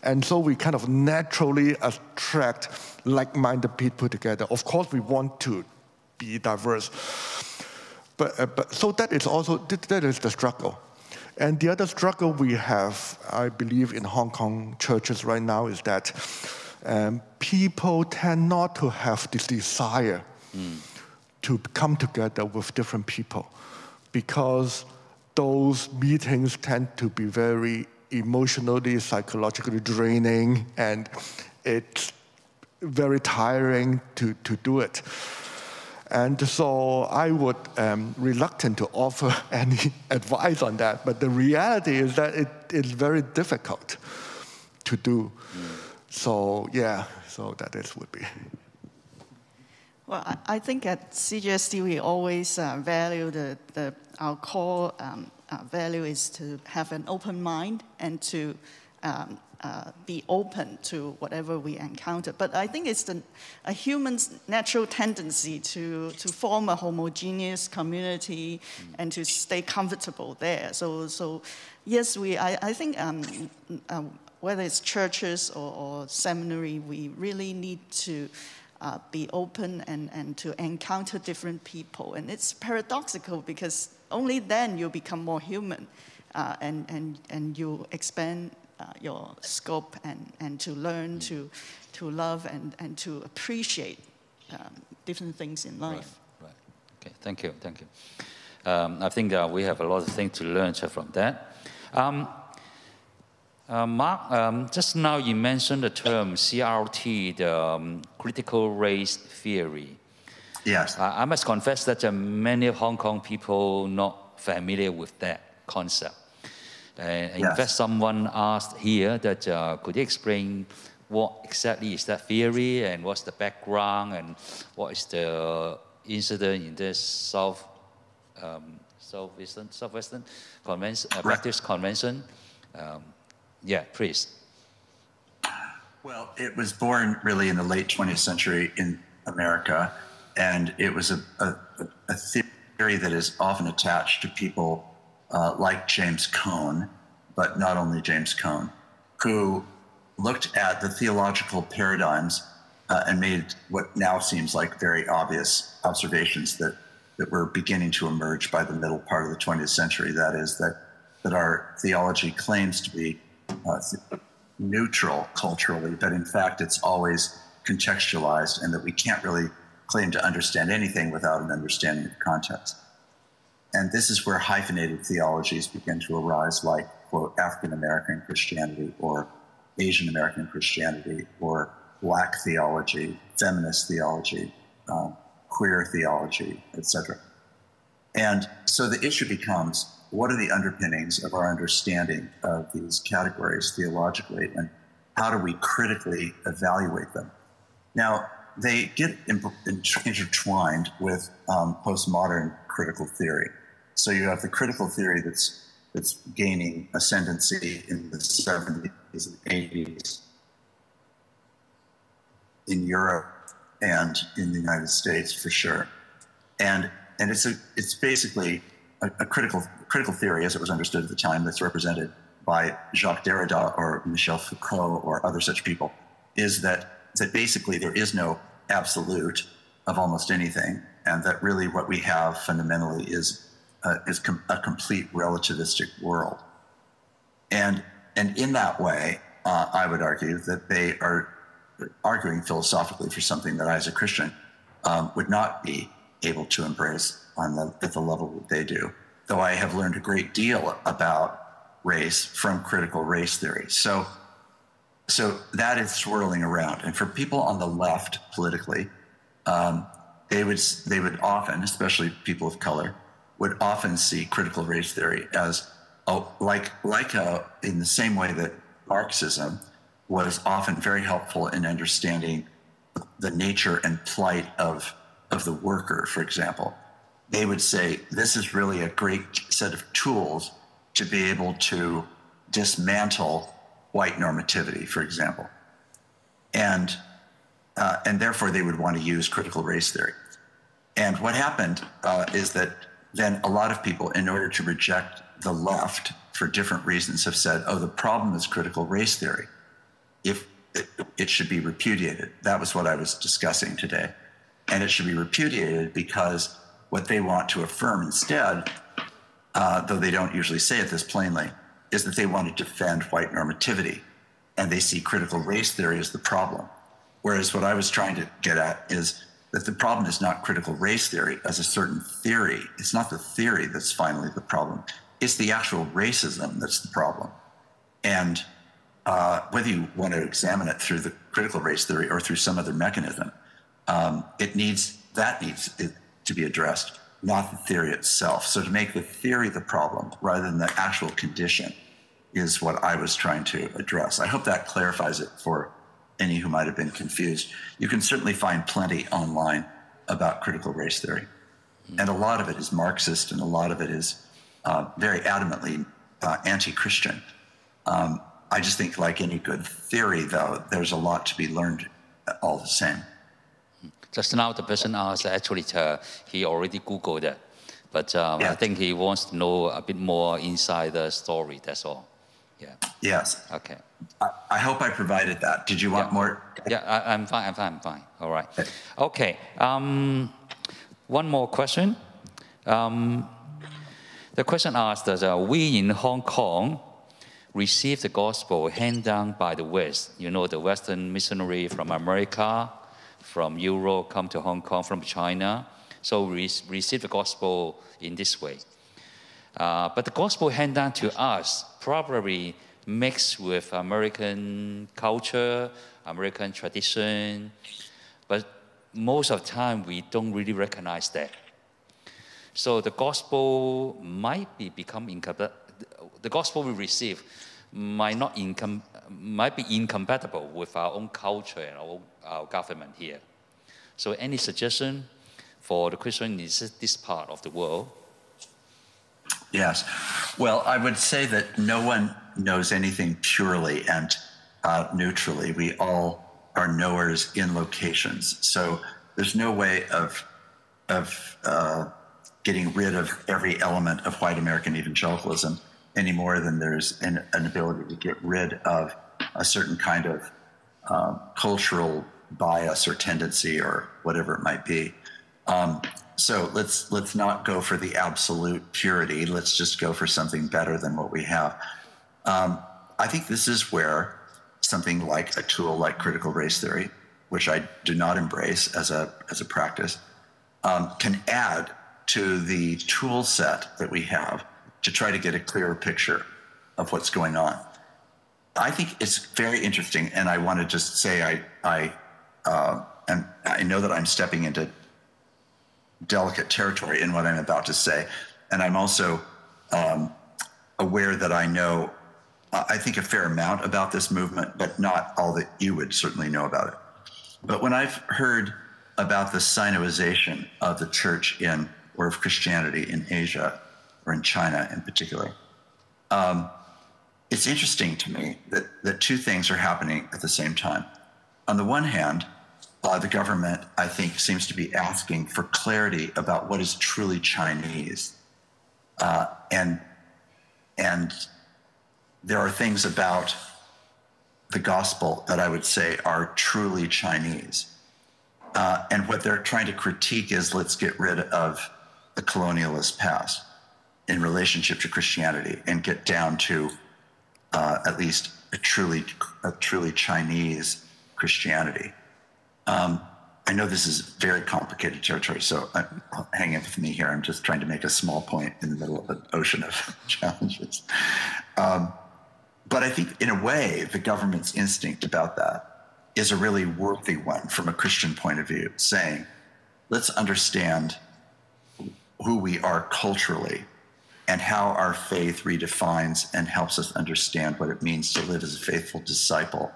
And so we kind of naturally attract like minded people together. Of course, we want to be diverse. But, uh, but so that is also that is the struggle. And the other struggle we have, I believe, in Hong Kong churches right now is that um, people tend not to have this desire to come together with different people because those meetings tend to be very emotionally, psychologically draining, and it's very tiring to, to do it. And so I would um, reluctant to offer any advice on that, but the reality is that it is very difficult to do. So yeah, so that is would be. Well, I, think at CGST we always uh, value the, the our core um, uh, value is to have an open mind and to um, uh, be open to whatever we encounter. But I think it's the, a human's natural tendency to, to form a homogeneous community and to stay comfortable there. So, so yes, we, I, I think um, um, whether it's churches or, or seminary, we really need to uh, be open and, and to encounter different people. And it's paradoxical because only then you become more human uh, and, and, and you expand uh, your scope and, and to learn to, to love and, and to appreciate um, different things in life. Right. Okay. Thank you. Thank you. Um, I think uh, we have a lot of things to learn from that. Um, uh, Mark, um, just now you mentioned the term CRT, the um, critical race theory. Yes. I I must confess that uh, many Hong Kong people not familiar with that concept. Uh, in Yes. fact, someone asked here that uh, could you explain what exactly is that theory and what's the background and what is the incident in this South um, Southwestern Southwestern Convention, uh. Baptist Convention? Um, yeah, please. Well, it was born really in the late 20th century in America, and it was a, a, a theory that is often attached to people uh, like James Cone, but not only James Cone, who looked at the theological paradigms uh, and made what now seems like very obvious observations that, that were beginning to emerge by the middle part of the 20th century. That is, that that our theology claims to be uh, neutral culturally, but in fact it's always contextualized and that we can't really claim to understand anything without an understanding of context. And this is where hyphenated theologies begin to arise, like, quote, African American Christianity or Asian American Christianity or Black theology, feminist theology, um, queer theology, etc. And so the issue becomes what are the underpinnings of our understanding of these categories theologically, and how do we critically evaluate them? Now, they get intertwined with um, postmodern critical theory. So you have the critical theory that's that's gaining ascendancy in the 70s and 80s in Europe and in the United States for sure. And and it's a it's basically a, a critical critical theory as it was understood at the time that's represented by Jacques Derrida or Michel Foucault or other such people is that that basically there is no absolute of almost anything, and that really what we have fundamentally is uh, is com- a complete relativistic world. And and in that way, uh, I would argue that they are arguing philosophically for something that I, as a Christian, um, would not be able to embrace on the, at the level that they do. Though I have learned a great deal about race from critical race theory. So so that is swirling around. And for people on the left politically, um, they would they would often, especially people of color, would often see critical race theory as oh, like like a, uh, in the same way that Marxism was often very helpful in understanding the nature and plight of of the worker, for example. They would say this is really a great set of tools to be able to dismantle white normativity, for example. And, uh, and therefore, they would want to use critical race theory. And what happened uh, is that then a lot of people, in order to reject the left for different reasons, have said, oh, the problem is critical race theory. If it, it should be repudiated. That was what I was discussing today. And it should be repudiated because what they want to affirm instead, uh, though they don't usually say it this plainly, is that they want to defend white normativity and they see critical race theory as the problem. Whereas what I was trying to get at is that the problem is not critical race theory as a certain theory. It's not the theory that's finally the problem. It's the actual racism that's the problem. And uh, whether you want to examine it through the critical race theory or through some other mechanism, um, it needs that needs to be addressed not the theory itself. So to make the theory the problem rather than the actual condition is what I was trying to address. I hope that clarifies it for any who might have been confused. You can certainly find plenty online about critical race theory. And a lot of it is Marxist and a lot of it is uh, very adamantly uh, anti Christian. Um, I just think, like any good theory, though, there's a lot to be learned all the same. Just now, the person asked actually uh, he already Googled it, but um, yeah. I think he wants to know a bit more inside the story. That's all. Yeah. Yes. Okay. I, I hope I provided that. Did you want yeah. more? Yeah, I, am fine. I'm fine. I'm fine. All right. Okay. Um, one more question. Um, the question asked us: uh, We in Hong Kong received the gospel handed down by the West. You know, the Western missionary from America from Europe come to Hong Kong, from China. So we receive the gospel in this way. Uh, but the gospel handed down to us probably mixed with American culture, American tradition, but most of the time we don't really recognize that. So the gospel might be become incompatible. The gospel we receive might not might be incompatible with our own culture and our, our government here. So, any suggestion for the Christian in this part of the world? Yes. Well, I would say that no one knows anything purely and uh, neutrally. We all are knowers in locations. So there's no way of of uh, getting rid of every element of white American evangelicalism any more than there's an, an ability to get rid of a certain kind of uh, cultural bias or tendency or whatever it might be. Um, so let's let's not go for the absolute purity. Let's just go for something better than what we have. Um, I think this is where something like a tool like critical race theory, which I do not embrace as a as a practice, um, can add to the tool set that we have to try to get a clearer picture of what's going on. I think it's very interesting, and I want to just say I I uh, I know that I'm stepping into delicate territory in what I'm about to say, and I'm also um, aware that I know I think a fair amount about this movement, but not all that you would certainly know about it. But when I've heard about the Sinoization of the church in or of Christianity in Asia or in China in particular. Um, it's interesting to me that, that two things are happening at the same time. On the one hand, uh, the government, I think, seems to be asking for clarity about what is truly Chinese. Uh, and, and there are things about the gospel that I would say are truly Chinese. Uh, and what they're trying to critique is let's get rid of the colonialist past in relationship to Christianity and get down to uh, at least a truly a truly Chinese Christianity. Um, I know this is very complicated territory, so uh, hang in with me here. I'm just trying to make a small point in the middle of an ocean of challenges. Um, but I think, in a way, the government's instinct about that is a really worthy one from a Christian point of view, saying, let's understand who we are culturally and how our faith redefines and helps us understand what it means to live as a faithful disciple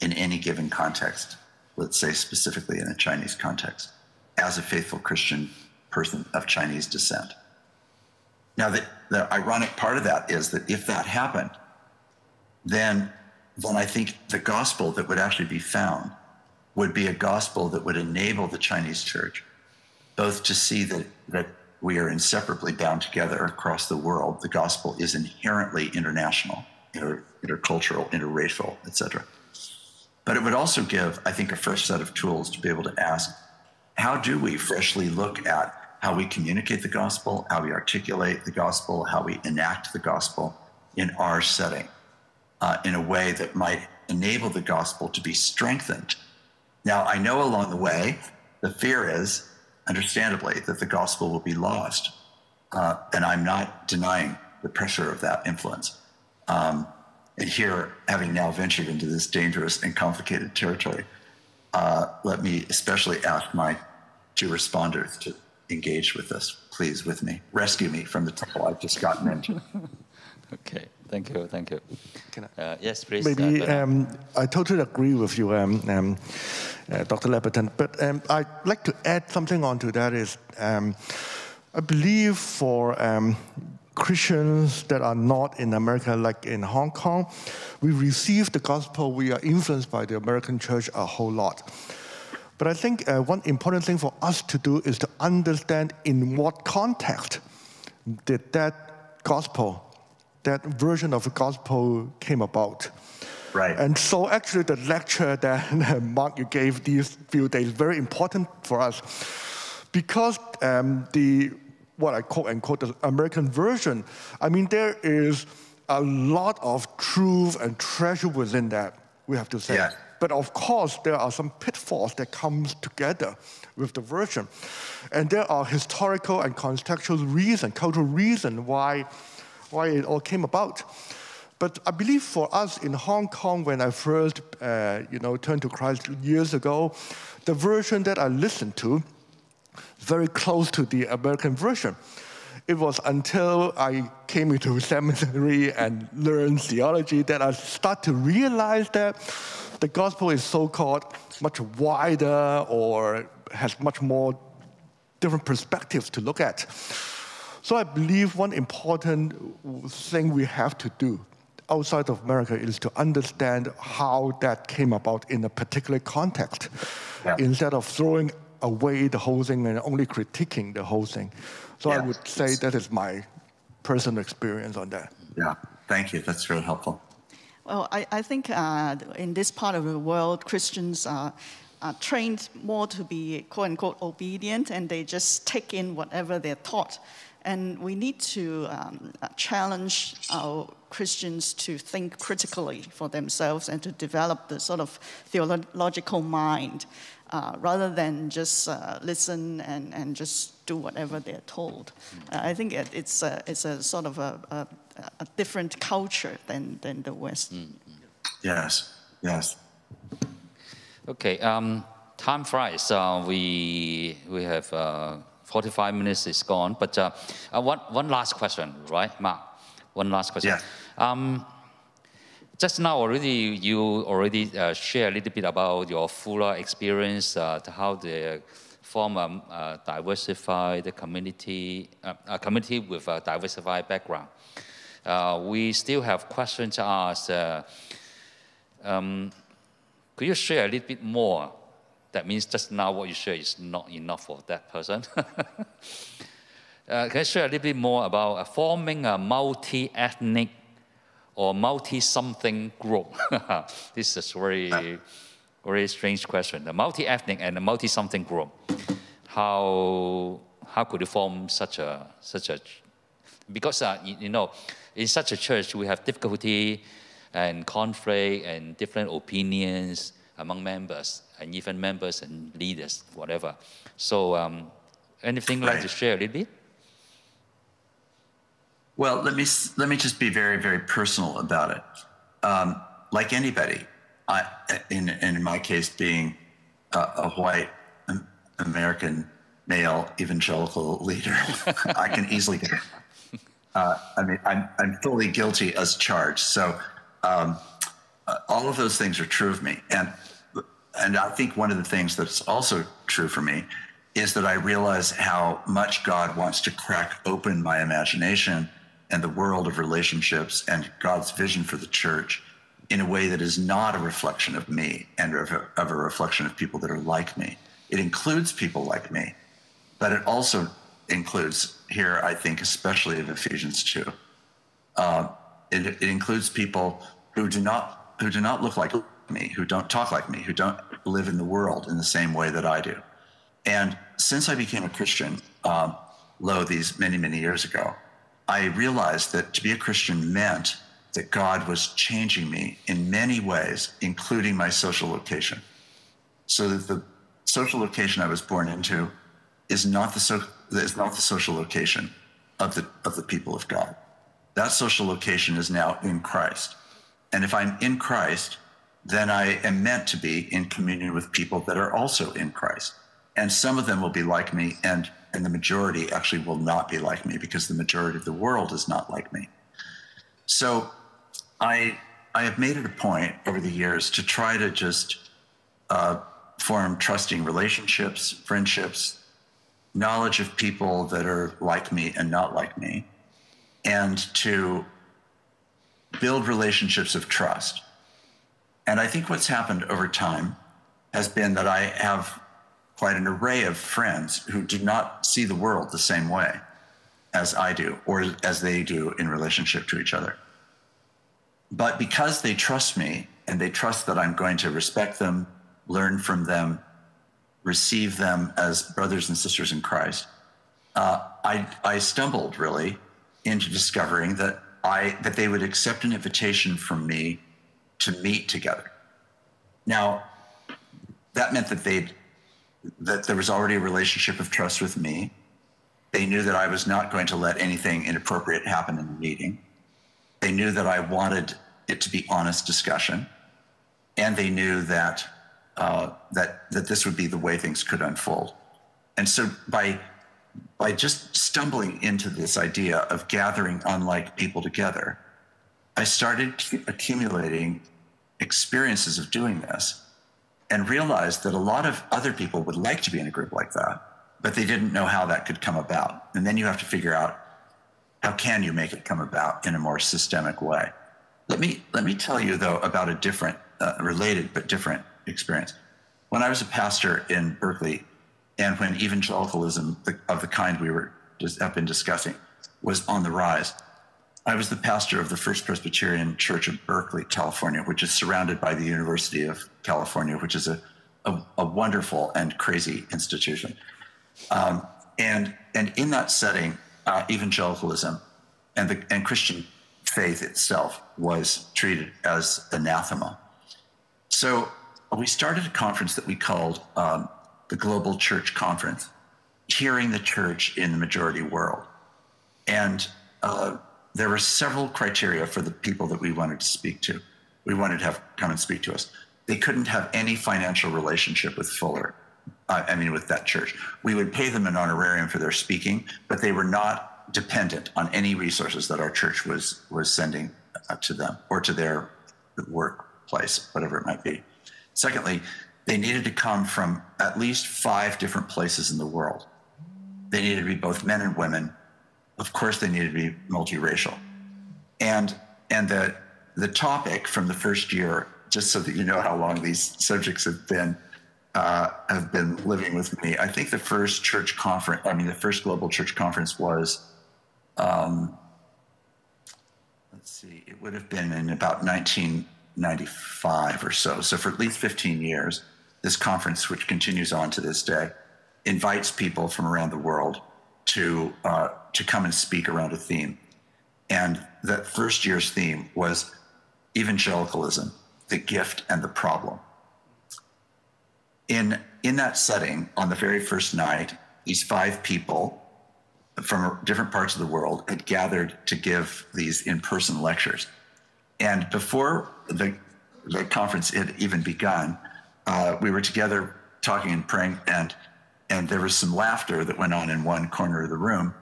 in any given context, let's say specifically in a Chinese context, as a faithful Christian person of Chinese descent. Now, the, the ironic part of that is that if that happened, then, then I think the gospel that would actually be found would be a gospel that would enable the Chinese church both to see that, that we are inseparably bound together across the world. The gospel is inherently international, inter, intercultural, interracial, etc. But it would also give, I think, a fresh set of tools to be able to ask, how do we freshly look at how we communicate the gospel, how we articulate the gospel, how we enact the gospel in our setting uh, in a way that might enable the gospel to be strengthened. Now, I know along the way, the fear is understandably, that the gospel will be lost. Uh, and I'm not denying the pressure of that influence. Um, and here, having now ventured into this dangerous and complicated territory, uh, let me especially ask my two responders to engage with us, please, with me. Rescue me from the trouble I've just gotten into. okay, thank you, thank you. Uh, yes, please. Maybe uh, um, I totally agree with you. Um, um, uh, Dr. Labberton. But um, I'd like to add something onto that is um, I believe for um, Christians that are not in America, like in Hong Kong, we receive the gospel, we are influenced by the American church a whole lot. But I think uh, one important thing for us to do is to understand in what context did that gospel, that version of the gospel came about. Right. And so actually the lecture that Mark you gave these few days very important for us because um, the what I quote unquote the American version, I mean there is a lot of truth and treasure within that, we have to say. Yeah. But of course, there are some pitfalls that comes together with the version. And there are historical and contextual reasons, cultural reasons why, why it all came about. But I believe for us in Hong Kong, when I first, uh, you know, turned to Christ years ago, the version that I listened to very close to the American version. It was until I came into seminary and learned theology that I started to realize that the gospel is so-called much wider or has much more different perspectives to look at. So I believe one important thing we have to do outside of America is to understand how that came about in a particular context yeah. instead of throwing away the whole thing and only critiquing the whole thing. So yeah. I would say that is my personal experience on that. Yeah, thank you. That's really helpful. Well, I, I think uh, in this part of the world, Christians are are trained more to be quote unquote obedient and they just take in whatever they're taught. And we need to um, challenge our Christians to think critically for themselves and to develop the sort of theological mind uh, rather than just uh, listen and, and just do whatever they're told. Uh, I think it, it's, a, it's a sort of a, a, a different culture than, than the West. Mm. Yes, yes. Okay, um, time flies. Uh, we, we have uh, 45 minutes is gone, but uh, uh, one, one last question, right, Mark? One last question. Yeah. Um, just now already, you already uh, share a little bit about your Fuller experience, uh, how the form a uh, diversified community, uh, a community with a diversified background. Uh, we still have questions to ask. Uh, um, could you share a little bit more? That means just now what you share is not enough for that person. can you share a little bit more about forming a multi-ethnic or multi-something group? this is very, very strange question. The multi-ethnic and the multi-something group. How how could you form such a such a? Because uh, you, you know, in such a church we have difficulty and conflict and different opinions among members and even members and leaders, whatever. So, um, anything like to share a little bit? Well, let me let me just be very very personal about it. Um, like anybody, I, in in my case, being a, a white American male evangelical leader, I can easily get. Uh, I mean, I'm I'm fully guilty as charged. So, um, uh, all of those things are true of me, and and I think one of the things that's also true for me is that I realize how much God wants to crack open my imagination and the world of relationships and God's vision for the church in a way that is not a reflection of me and of a, of a reflection of people that are like me. It includes people like me, but it also includes here, I think, especially of Ephesians 2. Uh, it, it includes people who do not who do not look like me, who don't talk like me, who don't live in the world in the same way that I do. And since I became a Christian, um, lo, these many, many years ago, I realized that to be a Christian meant that God was changing me in many ways, including my social location. So that the social location I was born into is not the, so, is not the social location of the, of the people of God. That social location is now in Christ. And if I'm in Christ, then I am meant to be in communion with people that are also in Christ. And some of them will be like me, and and the majority actually will not be like me because the majority of the world is not like me. So I, I have made it a point over the years to try to just uh, form trusting relationships, friendships, knowledge of people that are like me and not like me, and to build relationships of trust. And I think what's happened over time has been that I have quite an array of friends who do not see the world the same way as I do or as they do in relationship to each other. But because they trust me and they trust that I'm going to respect them, learn from them, receive them as brothers and sisters in Christ, uh, I, I stumbled really into discovering that I that they would accept an invitation from me to meet together. Now, that meant that they'd that there was already a relationship of trust with me. They knew that I was not going to let anything inappropriate happen in the meeting. They knew that I wanted it to be honest discussion, and they knew that uh, that that this would be the way things could unfold. And so by by just stumbling into this idea of gathering unlike people together, I started accumulating experiences of doing this and realized that a lot of other people would like to be in a group like that, but they didn't know how that could come about. And then you have to figure out how can you make it come about in a more systemic way. Let me let me tell you though about a different, uh, related but different experience. When I was a pastor in Berkeley, and when evangelicalism of the kind we were just have been discussing was on the rise, I was the pastor of the First Presbyterian Church of Berkeley, California, which is surrounded by the University of California, which is a a, a wonderful and crazy institution. Um, and, and in that setting, uh, evangelicalism and, the, and Christian faith itself was treated as anathema. So we started a conference that we called um, the Global Church Conference, hearing the church in the majority world. And uh, there were several criteria for the people that we wanted to speak to. We wanted to have come and speak to us. They couldn't have any financial relationship with Fuller. Uh, I mean, with that church. We would pay them an honorarium for their speaking, but they were not dependent on any resources that our church was was sending uh, to them or to their workplace, whatever it might be. Secondly, they needed to come from at least five different places in the world. They needed to be both men and women. Of course, they needed to be multiracial. And and the the topic from the first year, just so that you know how long these subjects have been uh, have been living with me. I think the first church conference, I mean, the first global church conference was, um, let's see, it would have been in about 1995 or so. So for at least 15 years, this conference, which continues on to this day, invites people from around the world to uh, to come and speak around a theme. And that first year's theme was evangelicalism, the gift and the problem. In in that setting, on the very first night, these five people from different parts of the world had gathered to give these in-person lectures. And before the the conference had even begun, uh, we were together talking and praying, and and there was some laughter that went on in one corner of the room.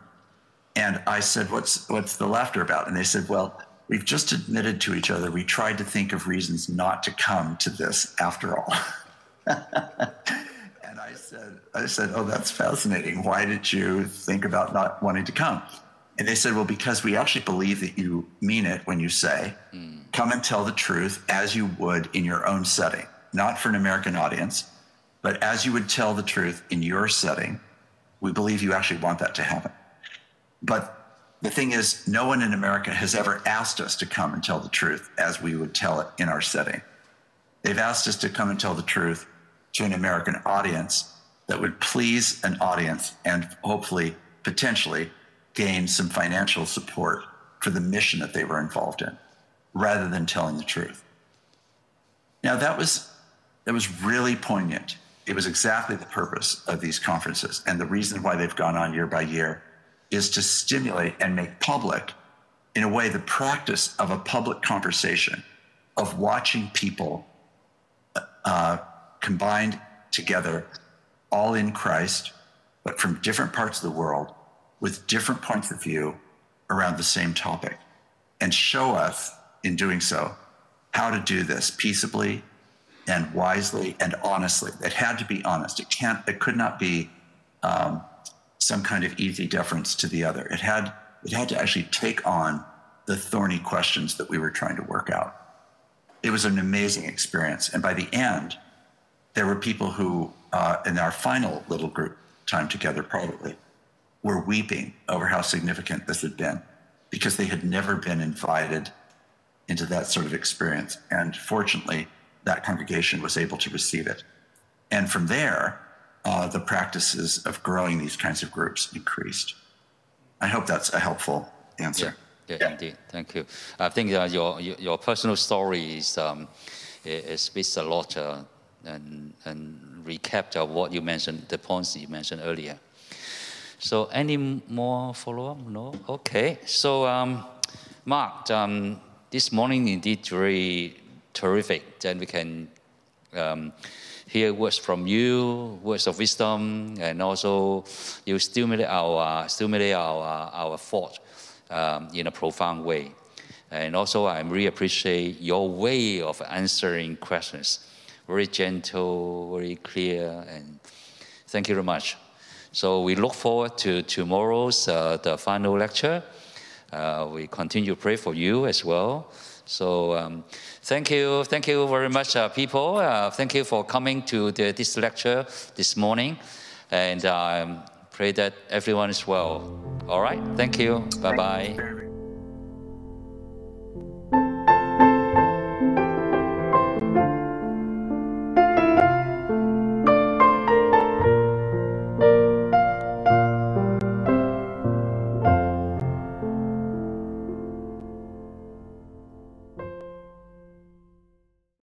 And I said, "What's what's the laughter about?" And they said, "Well, we've just admitted to each other we tried to think of reasons not to come to this after all." and I said, "I said, oh, that's fascinating. Why did you think about not wanting to come?" And they said, "Well, because we actually believe that you mean it when you say." Mm. Come and tell the truth as you would in your own setting not for an American audience, but as you would tell the truth in your setting, we believe you actually want that to happen. But the thing is, no one in America has ever asked us to come and tell the truth as we would tell it in our setting. They've asked us to come and tell the truth to an American audience that would please an audience and hopefully, potentially, gain some financial support for the mission that they were involved in, rather than telling the truth. Now, that was that was really poignant. It was exactly the purpose of these conferences. And the reason why they've gone on year by year is to stimulate and make public, in a way, the practice of a public conversation, of watching people uh, combined together, all in Christ, but from different parts of the world, with different points of view around the same topic, and show us, in doing so, how to do this peaceably and wisely and honestly. It had to be honest. It can't. It could not be um, some kind of easy deference to the other. It had. It had to actually take on the thorny questions that we were trying to work out. It was an amazing experience, and by the end, there were people who, uh, in our final little group time together privately, were weeping over how significant this had been because they had never been invited into that sort of experience. And fortunately, that congregation was able to receive it. And from there, uh, the practices of growing these kinds of groups increased. I hope that's a helpful answer. Yeah, yeah, yeah. indeed. Thank you. I think uh, your, your personal story is, um, speaks a lot uh, and, and recapped of what you mentioned, the points you mentioned earlier. So, any more follow up? No? Okay. So, um, Mark, um, this morning indeed very terrific. Then we can um, hear words from you, words of wisdom, and also you stimulate our stimulate our our thought um, in a profound way. And also, I really appreciate your way of answering questions. Very gentle, very clear, and thank you very much. So we look forward to tomorrow's uh, the final lecture. Uh, we continue to pray for you as well. So um, thank you, thank you very much, uh, people. Uh, thank you for coming to the, this lecture this morning, and um, pray that everyone is well. All right, thank you. Bye bye.